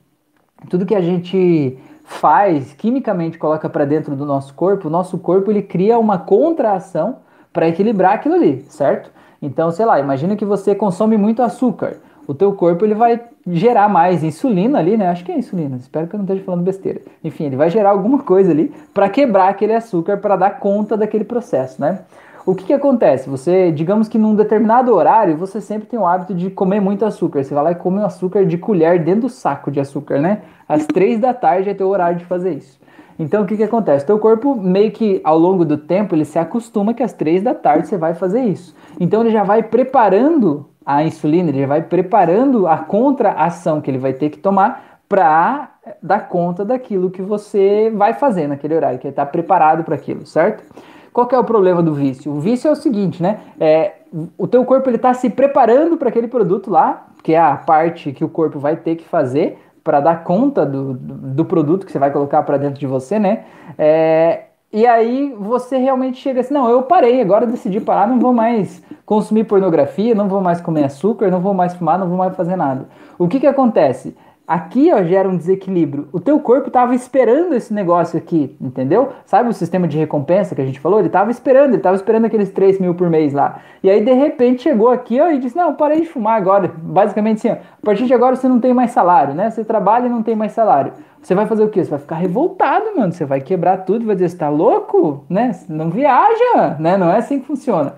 tudo que a gente faz, quimicamente coloca para dentro do nosso corpo, o nosso corpo ele cria uma contração para equilibrar aquilo ali, certo? Então, sei lá, imagina que você consome muito açúcar o teu corpo ele vai gerar mais insulina ali, né? Acho que é insulina, espero que eu não esteja falando besteira. Enfim, ele vai gerar alguma coisa ali para quebrar aquele açúcar para dar conta daquele processo, né? O que, que acontece? Você, digamos que num determinado horário, você sempre tem o hábito de comer muito açúcar. Você vai lá e come um açúcar de colher dentro do saco de açúcar, né? Às três da tarde é teu horário de fazer isso. Então o que, que acontece? Teu corpo meio que ao longo do tempo ele se acostuma que às três da tarde você vai fazer isso. Então ele já vai preparando a insulina, ele vai preparando a contra-ação que ele vai ter que tomar para dar conta daquilo que você vai fazer naquele horário, que ele está preparado para aquilo, certo? Qual é o problema do vício? O vício é o seguinte, né? É, o teu corpo ele está se preparando para aquele produto lá, que é a parte que o corpo vai ter que fazer para dar conta do, do, produto que você vai colocar para dentro de você, né? É, e aí você realmente chega assim, não, eu parei, agora eu decidi parar, não vou mais consumir pornografia, não vou mais comer açúcar, não vou mais fumar, não vou mais fazer nada. O que que acontece? Aqui ó, gera um desequilíbrio. O teu corpo estava esperando esse negócio aqui, entendeu? Sabe o sistema de recompensa que a gente falou? Ele estava esperando, ele estava esperando aqueles 3 mil por mês lá. E aí, de repente, chegou aqui ó, e disse: Não, parei de fumar agora. Basicamente assim, ó, a partir de agora você não tem mais salário, né? Você trabalha e não tem mais salário. Você vai fazer o quê? Você vai ficar revoltado, mano. Você vai quebrar tudo, vai dizer: Você tá louco? Né? Não viaja, né? Não é assim que funciona.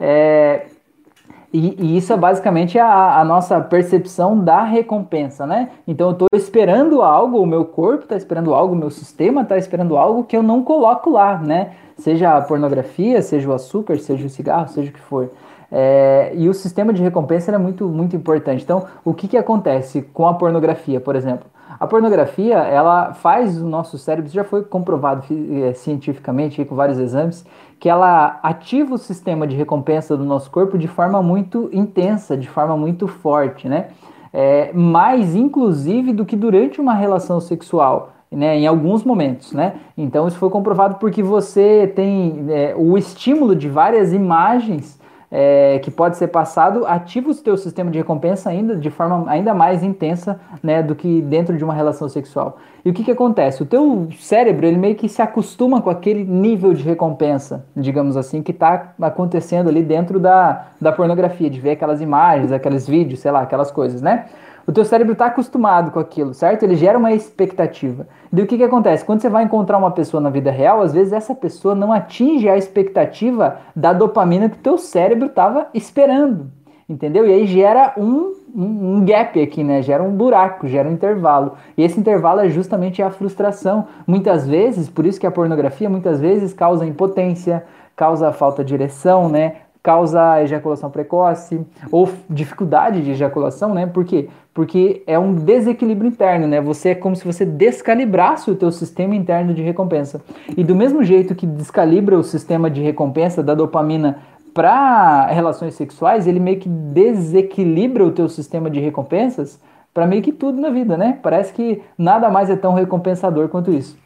É, e, e, isso é basicamente a, a, nossa percepção da recompensa, né? Então eu estou esperando algo, o meu corpo está esperando algo, o meu sistema está esperando algo que eu não coloco lá, né? Seja a pornografia, seja o açúcar, seja o cigarro, seja o que for. É, e o sistema de recompensa é muito, muito importante. Então, o que, que acontece com a pornografia, por exemplo? A pornografia, ela faz o nosso cérebro, já foi comprovado é, cientificamente com vários exames, que ela ativa o sistema de recompensa do nosso corpo de forma muito intensa, de forma muito forte, né? É, mais inclusive do que durante uma relação sexual. Né, em alguns momentos, né? Então isso foi comprovado porque você tem é, o estímulo de várias imagens é, que pode ser passado, ativa o teu sistema de recompensa ainda de forma ainda mais intensa né, do que dentro de uma relação sexual. E o que, que acontece? O teu cérebro ele meio que se acostuma com aquele nível de recompensa, digamos assim, que está acontecendo ali dentro da, da pornografia, de ver aquelas imagens, aqueles vídeos, sei lá, aquelas coisas, né? O teu cérebro está acostumado com aquilo, certo? Ele gera uma expectativa. E o que, que acontece? Quando você vai encontrar uma pessoa na vida real, às vezes essa pessoa não atinge a expectativa da dopamina que o teu cérebro estava esperando. Entendeu? E aí gera um, um, um, gap aqui, né? Gera um buraco, gera um intervalo. E esse intervalo é justamente a frustração. Muitas vezes, por isso que a pornografia muitas vezes causa impotência, causa falta de ereção, né? Causa ejaculação precoce ou dificuldade de ejaculação, né? Por quê? Porque é um desequilíbrio interno, né? Você é como se você descalibrasse o teu sistema interno de recompensa. E do mesmo jeito que descalibra o sistema de recompensa da dopamina para relações sexuais, ele meio que desequilibra o teu sistema de recompensas para meio que tudo na vida, né? Parece que nada mais é tão recompensador quanto isso.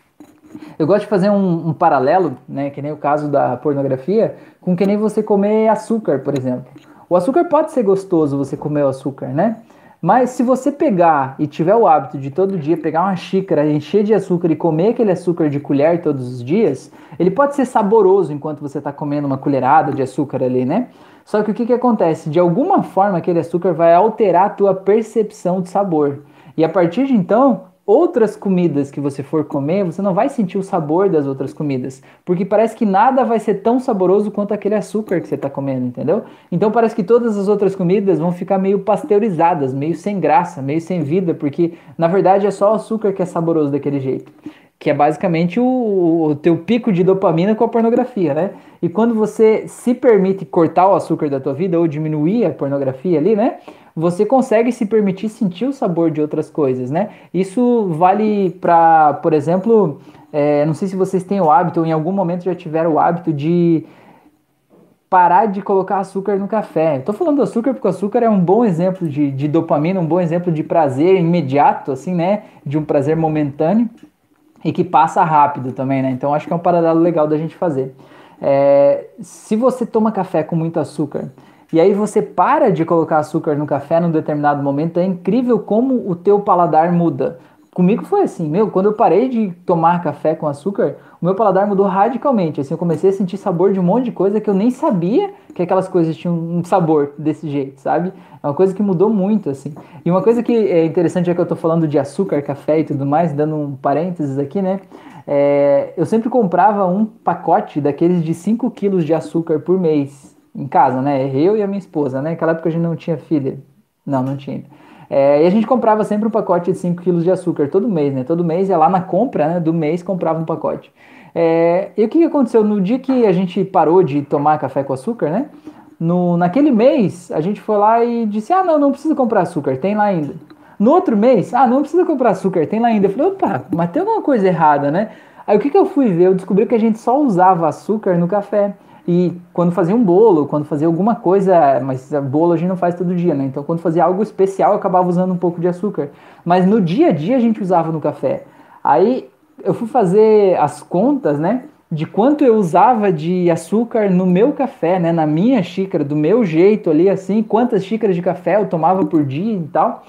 Eu gosto de fazer um, um, paralelo, né, que nem o caso da pornografia, com que nem você comer açúcar, por exemplo. O açúcar pode ser gostoso você comer o açúcar, né? Mas se você pegar e tiver o hábito de todo dia pegar uma xícara, encher de açúcar e comer aquele açúcar de colher todos os dias, ele pode ser saboroso enquanto você está comendo uma colherada de açúcar ali, né? Só que o que, que acontece? De alguma forma aquele açúcar vai alterar a tua percepção de sabor. E a partir de então, outras comidas que você for comer, você não vai sentir o sabor das outras comidas, porque parece que nada vai ser tão saboroso quanto aquele açúcar que você está comendo, entendeu? Então parece que todas as outras comidas vão ficar meio pasteurizadas, meio sem graça, meio sem vida, porque na verdade é só o açúcar que é saboroso daquele jeito. que é basicamente o, o teu pico de dopamina com a pornografia, né? E quando você se permite cortar o açúcar da tua vida ou diminuir a pornografia ali, né? Você consegue se permitir sentir o sabor de outras coisas, né? Isso vale para, por exemplo, é, não sei se vocês têm o hábito ou em algum momento já tiveram o hábito de parar de colocar açúcar no café. Estou falando do açúcar porque o açúcar é um bom exemplo de, de dopamina, um bom exemplo de prazer imediato, assim, né? De um prazer momentâneo e que passa rápido também, né? Então acho que é um paralelo legal da gente fazer. É, se você toma café com muito açúcar e aí você para de colocar açúcar no café num determinado momento, é incrível como o teu paladar muda. Comigo foi assim, meu, quando eu parei de tomar café com açúcar, o meu paladar mudou radicalmente. Assim, eu comecei a sentir sabor de um monte de coisa que eu nem sabia que aquelas coisas tinham um sabor desse jeito, sabe? É uma coisa que mudou muito, assim. E uma coisa que é interessante, é que eu tô falando de açúcar, café e tudo mais, dando um parênteses aqui, né? É, eu sempre comprava um pacote daqueles de 5 quilos de açúcar por mês em casa, né? Eu e a minha esposa, né? Naquela época a gente não tinha filha. Não, não tinha. É, e a gente comprava sempre um pacote de 5 kg de açúcar todo mês, né? Todo mês ia lá na compra né, do mês comprava um pacote. É, e o que, que aconteceu? No dia que a gente parou de tomar café com açúcar, né? No, naquele mês, a gente foi lá e disse: Ah, não, não precisa comprar açúcar, tem lá ainda. No outro mês, ah, não precisa comprar açúcar, tem lá ainda. Eu falei: opa, mas tem alguma coisa errada, né? Aí o que, que eu fui ver? Eu descobri que a gente só usava açúcar no café. E quando fazia um bolo, quando fazia alguma coisa, mas bolo a gente não faz todo dia, né? Então quando fazia algo especial, eu acabava usando um pouco de açúcar. Mas no dia a dia a gente usava no café. Aí eu fui fazer as contas, né? De quanto eu usava de açúcar no meu café, né? Na minha xícara, do meu jeito ali, assim, quantas xícaras de café eu tomava por dia e tal.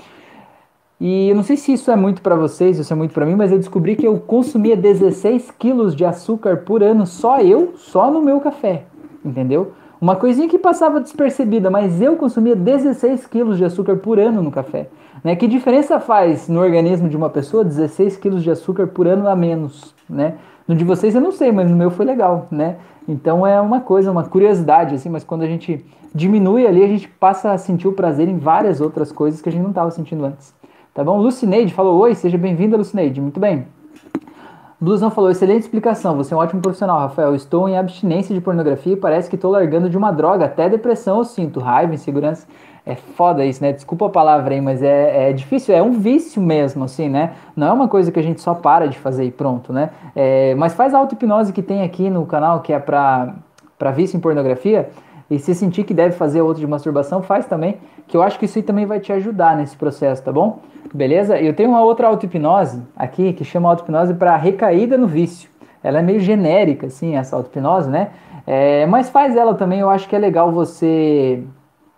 E eu não sei se isso é muito para vocês, isso é muito para mim, mas eu descobri que eu consumia 16 quilos de açúcar por ano, só eu, só no meu café, entendeu? Uma coisinha que passava despercebida, mas eu consumia 16 quilos de açúcar por ano no café. Né? Que diferença faz no organismo de uma pessoa 16 quilos de açúcar por ano a menos? Né? No de vocês eu não sei, mas no meu foi legal, né? Então é uma coisa, uma curiosidade, assim, mas quando a gente diminui ali, a gente passa a sentir o prazer em várias outras coisas que a gente não estava sentindo antes. Tá bom? Lucineide falou: Oi, seja bem-vinda, Lucineide. Muito bem. Blusão falou: Excelente explicação. Você é um ótimo profissional, Rafael. Estou em abstinência de pornografia e parece que estou largando de uma droga. Até depressão eu sinto. Raiva, insegurança. É foda isso, né? Desculpa a palavra aí, mas é, é difícil. É um vício mesmo, assim, né? Não é uma coisa que a gente só para de fazer e pronto, né? É, mas faz a auto-hipnose que tem aqui no canal, que é para vício em pornografia. E se sentir que deve fazer outro de masturbação, faz também. Que eu acho que isso aí também vai te ajudar nesse processo, tá bom? Beleza? Eu tenho uma outra auto-hipnose aqui que chama auto-hipnose para recaída no vício. Ela é meio genérica, assim, essa auto-hipnose, né? É, mas faz ela também, eu acho que é legal você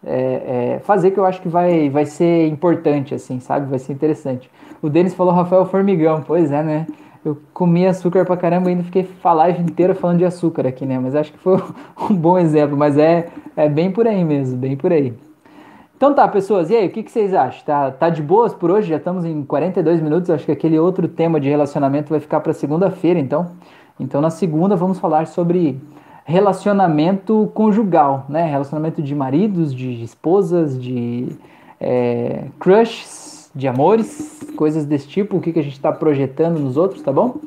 é, é, fazer, que eu acho que vai, vai ser importante, assim, sabe? Vai ser interessante. O Denis falou Rafael Formigão, pois é, né? Eu comi açúcar pra caramba e ainda fiquei a live inteira falando de açúcar aqui, né? Mas acho que foi um bom exemplo, mas é, é bem por aí mesmo, bem por aí. Então tá, pessoas, e aí, o que, que vocês acham? Tá, tá de boas por hoje? Já estamos em 42 minutos, acho que aquele outro tema de relacionamento vai ficar para segunda-feira, então. Então na segunda vamos falar sobre relacionamento conjugal, né? Relacionamento de maridos, de esposas, de é, crushes, de amores, coisas desse tipo, o que, que a gente está projetando nos outros, tá bom?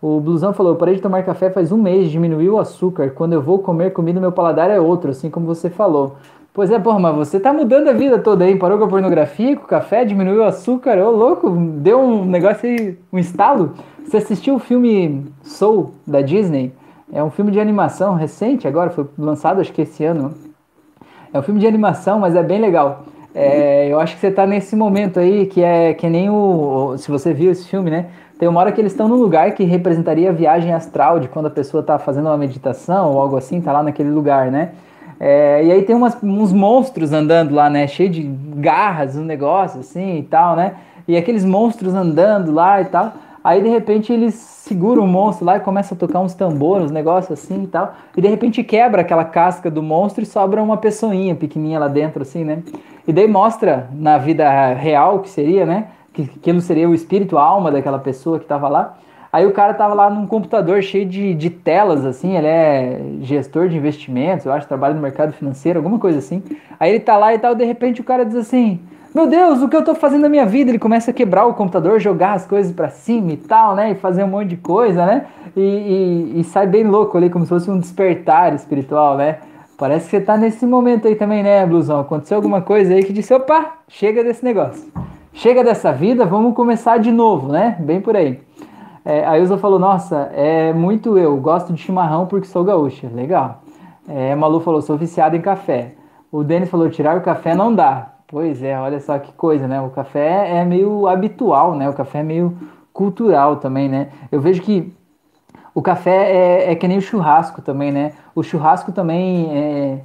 O Blusão falou: eu parei de tomar café faz um mês, diminuiu o açúcar. Quando eu vou comer comida, meu paladar é outro, assim como você falou. Pois é, porra, mas você tá mudando a vida toda aí. Parou com a pornografia, com o café, diminuiu o açúcar. Ô, louco, deu um negócio aí, um estalo. Você assistiu o filme Soul, da Disney? É um filme de animação recente agora, foi lançado acho que esse ano. É um filme de animação, mas é bem legal. É, eu acho que você tá nesse momento aí que é que nem o. Se você viu esse filme, né? Tem uma hora que eles estão num lugar que representaria a viagem astral de quando a pessoa tá fazendo uma meditação ou algo assim, tá lá naquele lugar, né? É, e aí tem umas, uns monstros andando lá, né? Cheio de garras, um negócio assim e tal, né? E aqueles monstros andando lá e tal. Aí de repente eles seguram o monstro lá e começam a tocar uns tambores, uns negócios assim e tal. E de repente quebra aquela casca do monstro e sobra uma pessoinha pequenininha lá dentro, assim, né? E daí mostra na vida real que seria, né? Que aquilo seria o espírito, a alma daquela pessoa que estava lá. Aí o cara tava lá num computador cheio de, de telas, assim, ele é gestor de investimentos, eu acho, trabalha no mercado financeiro, alguma coisa assim. Aí ele tá lá e tal, de repente o cara diz assim, meu Deus, o que eu tô fazendo na minha vida? Ele começa a quebrar o computador, jogar as coisas para cima e tal, né? E fazer um monte de coisa, né? E, e, e, sai bem louco ali, como se fosse um despertar espiritual, né? Parece que você tá nesse momento aí também, né, Blusão? Aconteceu alguma coisa aí que disse, opa, chega desse negócio. Chega dessa vida, vamos começar de novo, né? Bem por aí. É, a Ilza falou, nossa, é muito eu, gosto de chimarrão porque sou gaúcha. Legal. É, Malu falou, sou viciado em café. O Denis falou, tirar o café não dá. Pois é, olha só que coisa, né? O café é meio habitual, né? O café é meio cultural também, né? Eu vejo que o café é, é que nem o churrasco também, né? O churrasco também é,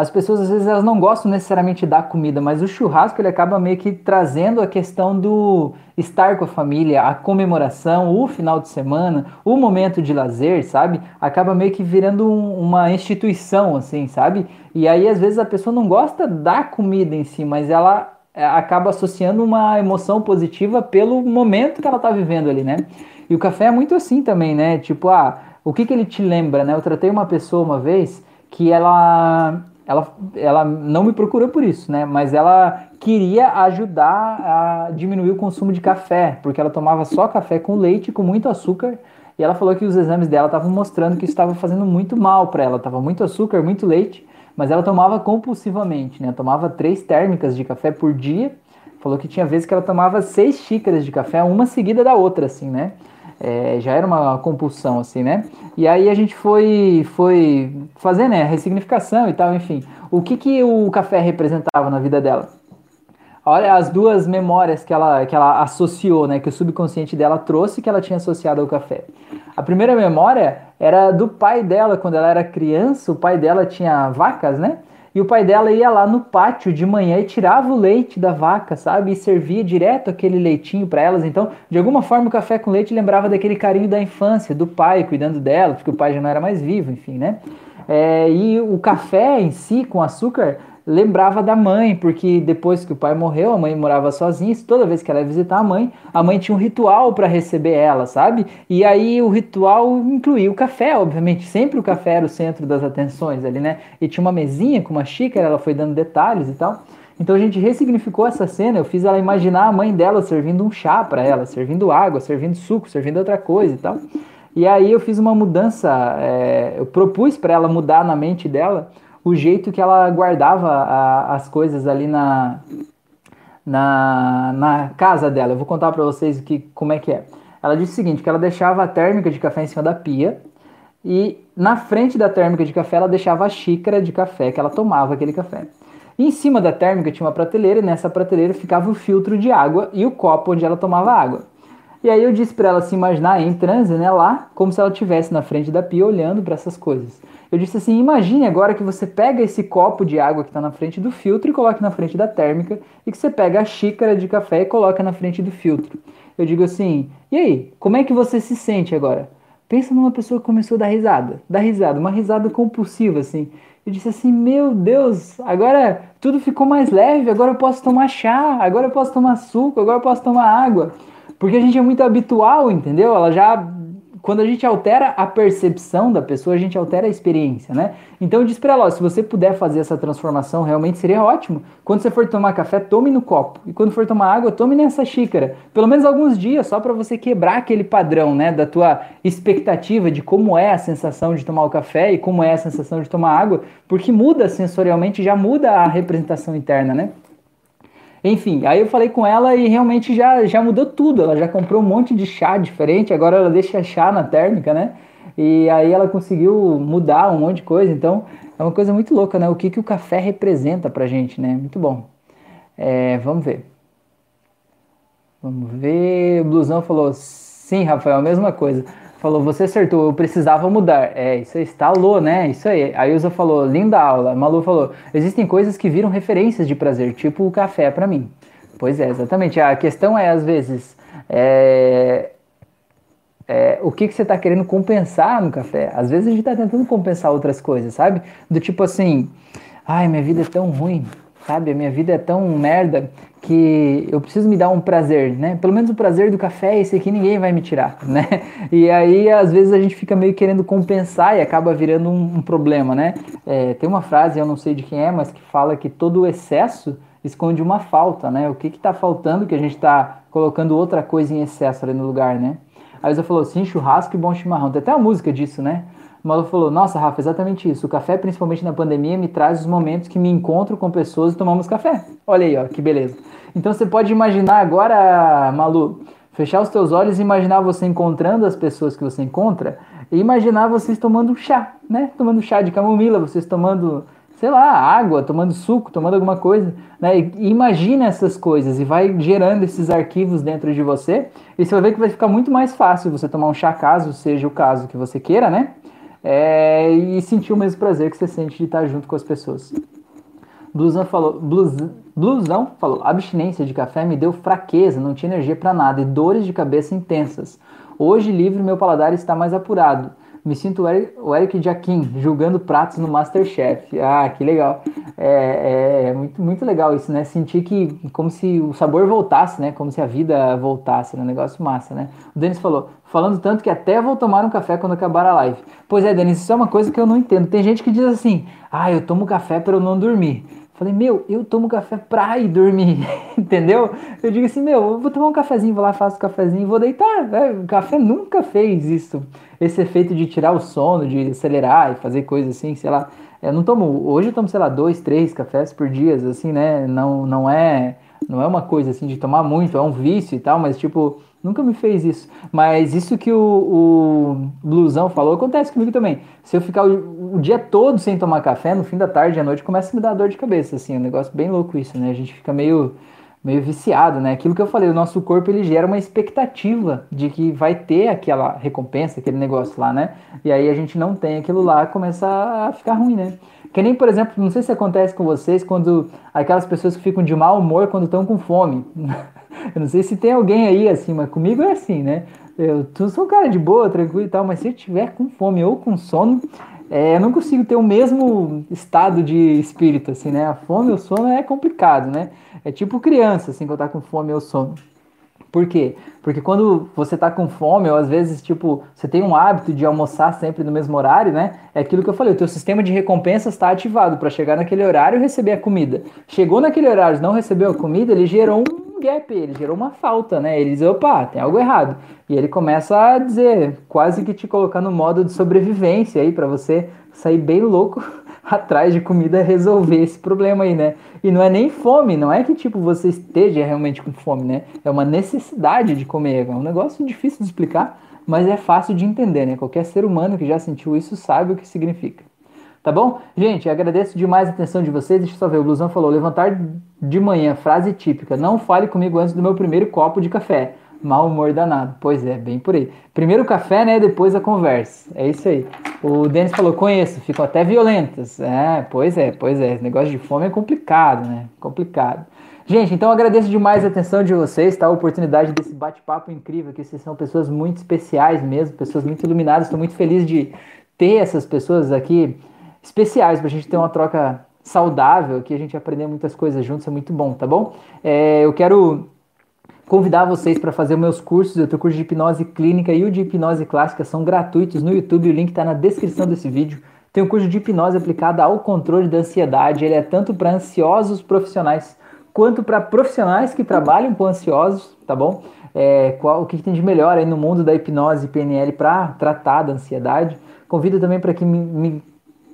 as pessoas às vezes elas não gostam necessariamente da comida, mas o churrasco ele acaba meio que trazendo a questão do estar com a família, a comemoração, o final de semana, o momento de lazer, sabe? Acaba meio que virando um, uma instituição, assim, sabe? E aí às vezes a pessoa não gosta da comida em si, mas ela é, acaba associando uma emoção positiva pelo momento que ela tá vivendo ali, né? E o café é muito assim também, né? Tipo, ah, o que que ele te lembra, né? Eu tratei uma pessoa uma vez que ela ela, ela não me procurou por isso, né? Mas ela queria ajudar a diminuir o consumo de café, porque ela tomava só café com leite, com muito açúcar. E ela falou que os exames dela estavam mostrando que estava fazendo muito mal para ela. Tava muito açúcar, muito leite, mas ela tomava compulsivamente, né? Tomava três térmicas de café por dia. Falou que tinha vezes que ela tomava seis xícaras de café, uma seguida da outra, assim, né? É, já era uma compulsão, assim, né? E aí a gente foi, foi fazer, né, a ressignificação e tal, enfim. O que, que o café representava na vida dela? Olha as duas memórias que ela, que ela associou, né, que o subconsciente dela trouxe que ela tinha associado ao café. A primeira memória era do pai dela, quando ela era criança, o pai dela tinha vacas, né? E o pai dela ia lá no pátio de manhã e tirava o leite da vaca, sabe? E servia direto aquele leitinho para elas. Então, de alguma forma, o café com leite lembrava daquele carinho da infância, do pai cuidando dela, porque o pai já não era mais vivo, enfim, né? É, e o café em si, com açúcar, lembrava da mãe, porque depois que o pai morreu, a mãe morava sozinha, e toda vez que ela ia visitar a mãe, a mãe tinha um ritual para receber ela, sabe? E aí o ritual incluía o café, obviamente, sempre o café era o centro das atenções ali, né? E tinha uma mesinha com uma xícara, ela foi dando detalhes e tal. Então a gente ressignificou essa cena, eu fiz ela imaginar a mãe dela servindo um chá para ela, servindo água, servindo suco, servindo outra coisa e tal. E aí eu fiz uma mudança, é, eu propus para ela mudar na mente dela o jeito que ela guardava a, as coisas ali na, na, na casa dela. Eu vou contar para vocês que, como é que é. Ela disse o seguinte, que ela deixava a térmica de café em cima da pia e na frente da térmica de café ela deixava a xícara de café que ela tomava aquele café. E em cima da térmica tinha uma prateleira e nessa prateleira ficava o filtro de água e o copo onde ela tomava água. E aí eu disse para ela se imaginar em transe, né, lá, como se ela estivesse na frente da pia olhando para essas coisas. Eu disse assim: imagine agora que você pega esse copo de água que está na frente do filtro e coloca na frente da térmica, e que você pega a xícara de café e coloca na frente do filtro. Eu digo assim: e aí, como é que você se sente agora? Pensa numa pessoa que começou a dar risada, dar risada, uma risada compulsiva assim. Eu disse assim: Meu Deus, agora tudo ficou mais leve, agora eu posso tomar chá, agora eu posso tomar suco, agora eu posso tomar água. Porque a gente é muito habitual, entendeu? Ela já quando a gente altera a percepção da pessoa, a gente altera a experiência, né? Então eu disse para ela, ó, se você puder fazer essa transformação, realmente seria ótimo. Quando você for tomar café, tome no copo. E quando for tomar água, tome nessa xícara. Pelo menos alguns dias, só para você quebrar aquele padrão, né, da tua expectativa de como é a sensação de tomar o café e como é a sensação de tomar água, porque muda sensorialmente, já muda a representação interna, né? Enfim, aí eu falei com ela e realmente já, já mudou tudo. Ela já comprou um monte de chá diferente, agora ela deixa chá na térmica, né? E aí ela conseguiu mudar um monte de coisa. Então é uma coisa muito louca, né? O que, que o café representa pra gente, né? Muito bom. É, vamos ver. Vamos ver. O Blusão falou: sim, Rafael, a mesma coisa falou, você acertou, eu precisava mudar. É, isso aí, estalou, né? Isso aí. A Ilza falou, linda aula. A Malu falou, existem coisas que viram referências de prazer, tipo o café para mim. Pois é, exatamente. A questão é, às vezes, é, é, o que, que você está querendo compensar no café. Às vezes a gente está tentando compensar outras coisas, sabe? Do tipo assim, ai, minha vida é tão ruim, sabe? A minha vida é tão merda que eu preciso me dar um prazer, né? Pelo menos o prazer do café, esse aqui ninguém vai me tirar, né? E aí, às vezes, a gente fica meio querendo compensar e acaba virando um, um problema, né? É, tem uma frase, eu não sei de quem é, mas que fala que todo excesso esconde uma falta, né? O que está faltando que a gente está colocando outra coisa em excesso ali no lugar, né? Aí você falou, sim, churrasco e bom chimarrão. Tem até uma música disso, né? O Malu falou, nossa, Rafa, exatamente isso. O café, principalmente na pandemia, me traz os momentos que me encontro com pessoas e tomamos café. Olha aí, ó, que beleza. Então você pode imaginar agora, Malu, fechar os teus olhos e imaginar você encontrando as pessoas que você encontra e imaginar vocês tomando chá, né? Tomando chá de camomila, vocês tomando sei lá, água, tomando suco, tomando alguma coisa, né? E imagina essas coisas e vai gerando esses arquivos dentro de você e você vai ver que vai ficar muito mais fácil você tomar um chá caso seja o caso que você queira, né? É, e sentir o mesmo prazer que você sente de estar junto com as pessoas. Blusão falou, Blus, Blusão falou, abstinência de café me deu fraqueza, não tinha energia para nada e dores de cabeça intensas. Hoje livre meu paladar está mais apurado. Me sinto o Eric, Jaquim julgando pratos no Masterchef. Ah, que legal. É, é, é, muito, muito legal isso, né? Sentir que como se o sabor voltasse, né? Como se a vida voltasse, né? Um negócio massa, né? O Denis falou, falando tanto que até vou tomar um café quando acabar a live. Pois é, Denis, isso é uma coisa que eu não entendo. Tem gente que diz assim, ah, eu tomo café para eu não dormir. Falei, meu, eu tomo café pra ir dormir, entendeu? Eu digo assim, meu, eu vou tomar um cafezinho, vou lá, faço um cafezinho e vou deitar. É, o café nunca fez isso, esse efeito de tirar o sono, de acelerar e fazer coisas assim, sei lá. Eu não tomo, hoje eu tomo, sei lá, dois, três cafés por dia, assim, né? Não, não é, não é uma coisa assim de tomar muito, é um vício e tal, mas tipo, Nunca me fez isso. Mas isso que o, o Blusão falou acontece comigo também. Se eu ficar o, o, dia todo sem tomar café, no fim da tarde e à noite começa a me dar dor de cabeça. Assim, é um negócio bem louco isso, né? A gente fica meio, meio viciado, né? Aquilo que eu falei, o nosso corpo ele gera uma expectativa de que vai ter aquela recompensa, aquele negócio lá, né? E aí a gente não tem aquilo lá, começa a ficar ruim, né? Que nem, por exemplo, não sei se acontece com vocês quando aquelas pessoas que ficam de mau humor quando estão com fome. Eu não sei se tem alguém aí assim, mas comigo é assim, né? Eu sou um cara de boa, tranquilo e tal, mas se eu tiver com fome ou com sono, é, eu não consigo ter o mesmo estado de espírito, assim, né? A fome e o sono é complicado, né? É tipo criança, assim, quando tá com fome ou sono. Por quê? Porque quando você tá com fome, ou às vezes, tipo, você tem um hábito de almoçar sempre no mesmo horário, né? É aquilo que eu falei, o teu sistema de recompensas está ativado para chegar naquele horário e receber a comida. Chegou naquele horário e não recebeu a comida, ele gerou um gap, ele gerou uma falta, né? Ele diz, opa, tem algo errado. E ele começa a dizer, quase que te colocar no modo de sobrevivência aí para você sair bem louco atrás de comida resolver esse problema aí, né? E não é nem fome, não é que tipo você esteja realmente com fome, né? É uma necessidade de comer, é um negócio difícil de explicar, mas é fácil de entender, né? Qualquer ser humano que já sentiu isso sabe o que significa. Tá bom? Gente, agradeço demais a atenção de vocês. Deixa eu só ver, o Blusão falou: levantar de manhã, frase típica. Não fale comigo antes do meu primeiro copo de café. Mau humor danado. Pois é, bem por aí. Primeiro o café, né? Depois a conversa. É isso aí. O Denis falou, conheço, ficam até violentas. É, pois é, pois é. Esse negócio de fome é complicado, né? Complicado. Gente, então agradeço demais a atenção de vocês, tá? A oportunidade desse bate-papo incrível, que vocês são pessoas muito especiais mesmo, pessoas muito iluminadas. Estou muito feliz de ter essas pessoas aqui especiais para a gente ter uma troca saudável, que a gente aprender muitas coisas juntos, é muito bom, tá bom? É, eu quero convidar vocês para fazer meus cursos. Eu tenho curso de hipnose clínica e o de hipnose clássica, são gratuitos no YouTube. O link está na descrição desse vídeo. Tem um curso de hipnose aplicada ao controle da ansiedade. Ele é tanto para ansiosos profissionais quanto para profissionais que trabalham com ansiosos, tá bom? É, qual, o que, que, tem de melhor aí no mundo da hipnose e PNL para tratar da ansiedade. Convido também para que me, me,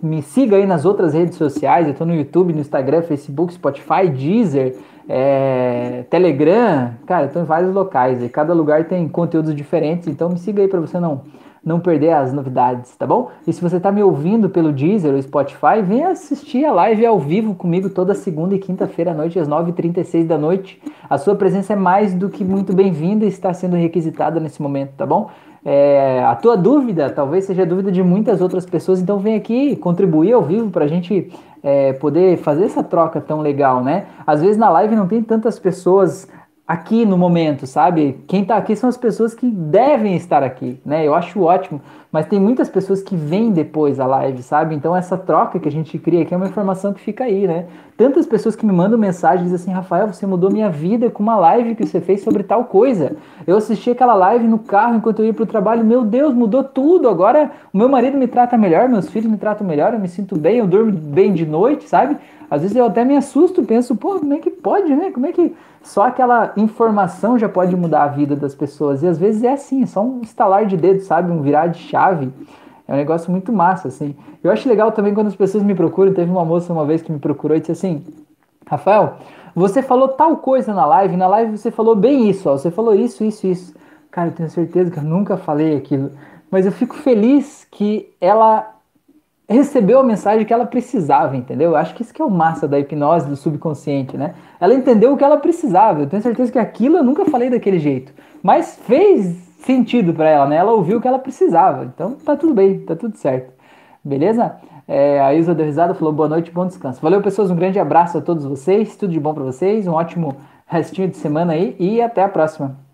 me, siga aí nas outras redes sociais. Eu estou no YouTube, no Instagram, Facebook, Spotify, Deezer é, Telegram, cara, estou em vários locais e cada lugar tem conteúdos diferentes, então me siga aí para você não não perder as novidades, tá bom? E se você está me ouvindo pelo Deezer ou Spotify, venha assistir a live ao vivo comigo toda segunda e quinta-feira à noite, às 9h36 da noite. A sua presença é mais do que muito bem-vinda e está sendo requisitada nesse momento, tá bom? É, a tua dúvida talvez seja a dúvida de muitas outras pessoas, então vem aqui contribuir ao vivo para a gente é, poder fazer essa troca tão legal, né? Às vezes na live não tem tantas pessoas aqui no momento, sabe? Quem tá aqui são as pessoas que devem estar aqui, né? Eu acho ótimo, mas tem muitas pessoas que vêm depois a live, sabe? Então essa troca que a gente cria aqui é uma informação que fica aí, né? Tantas pessoas que me mandam mensagens assim, Rafael, você mudou minha vida com uma live que você fez sobre tal coisa. Eu assisti aquela live no carro enquanto eu ia pro trabalho, meu Deus, mudou tudo. Agora o meu marido me trata melhor, meus filhos me tratam melhor, eu me sinto bem, eu durmo bem de noite, sabe? Às vezes eu até me assusto, penso, pô, como é que pode, né? Como é que só aquela informação já pode mudar a vida das pessoas? E às vezes é assim, é só um estalar de dedo, sabe? Um virar de chave. É um negócio muito massa, assim. Eu acho legal também quando as pessoas me procuram. Teve uma moça uma vez que me procurou e disse assim: Rafael, você falou tal coisa na live, na live você falou bem isso, ó, você falou isso, isso, isso. Cara, eu tenho certeza que eu nunca falei aquilo. Mas eu fico feliz que ela recebeu a mensagem que ela precisava, entendeu? Eu acho que isso que é o massa da hipnose do subconsciente, né? Ela entendeu o que ela precisava. Eu tenho certeza que aquilo eu nunca falei daquele jeito, mas fez sentido para ela, né? Ela ouviu o que ela precisava. Então tá tudo bem, tá tudo certo. Beleza? É, a Isa deu risada, falou boa noite, bom descanso. Valeu, pessoas, um grande abraço a todos vocês, tudo de bom para vocês, um ótimo restinho de semana aí e até a próxima.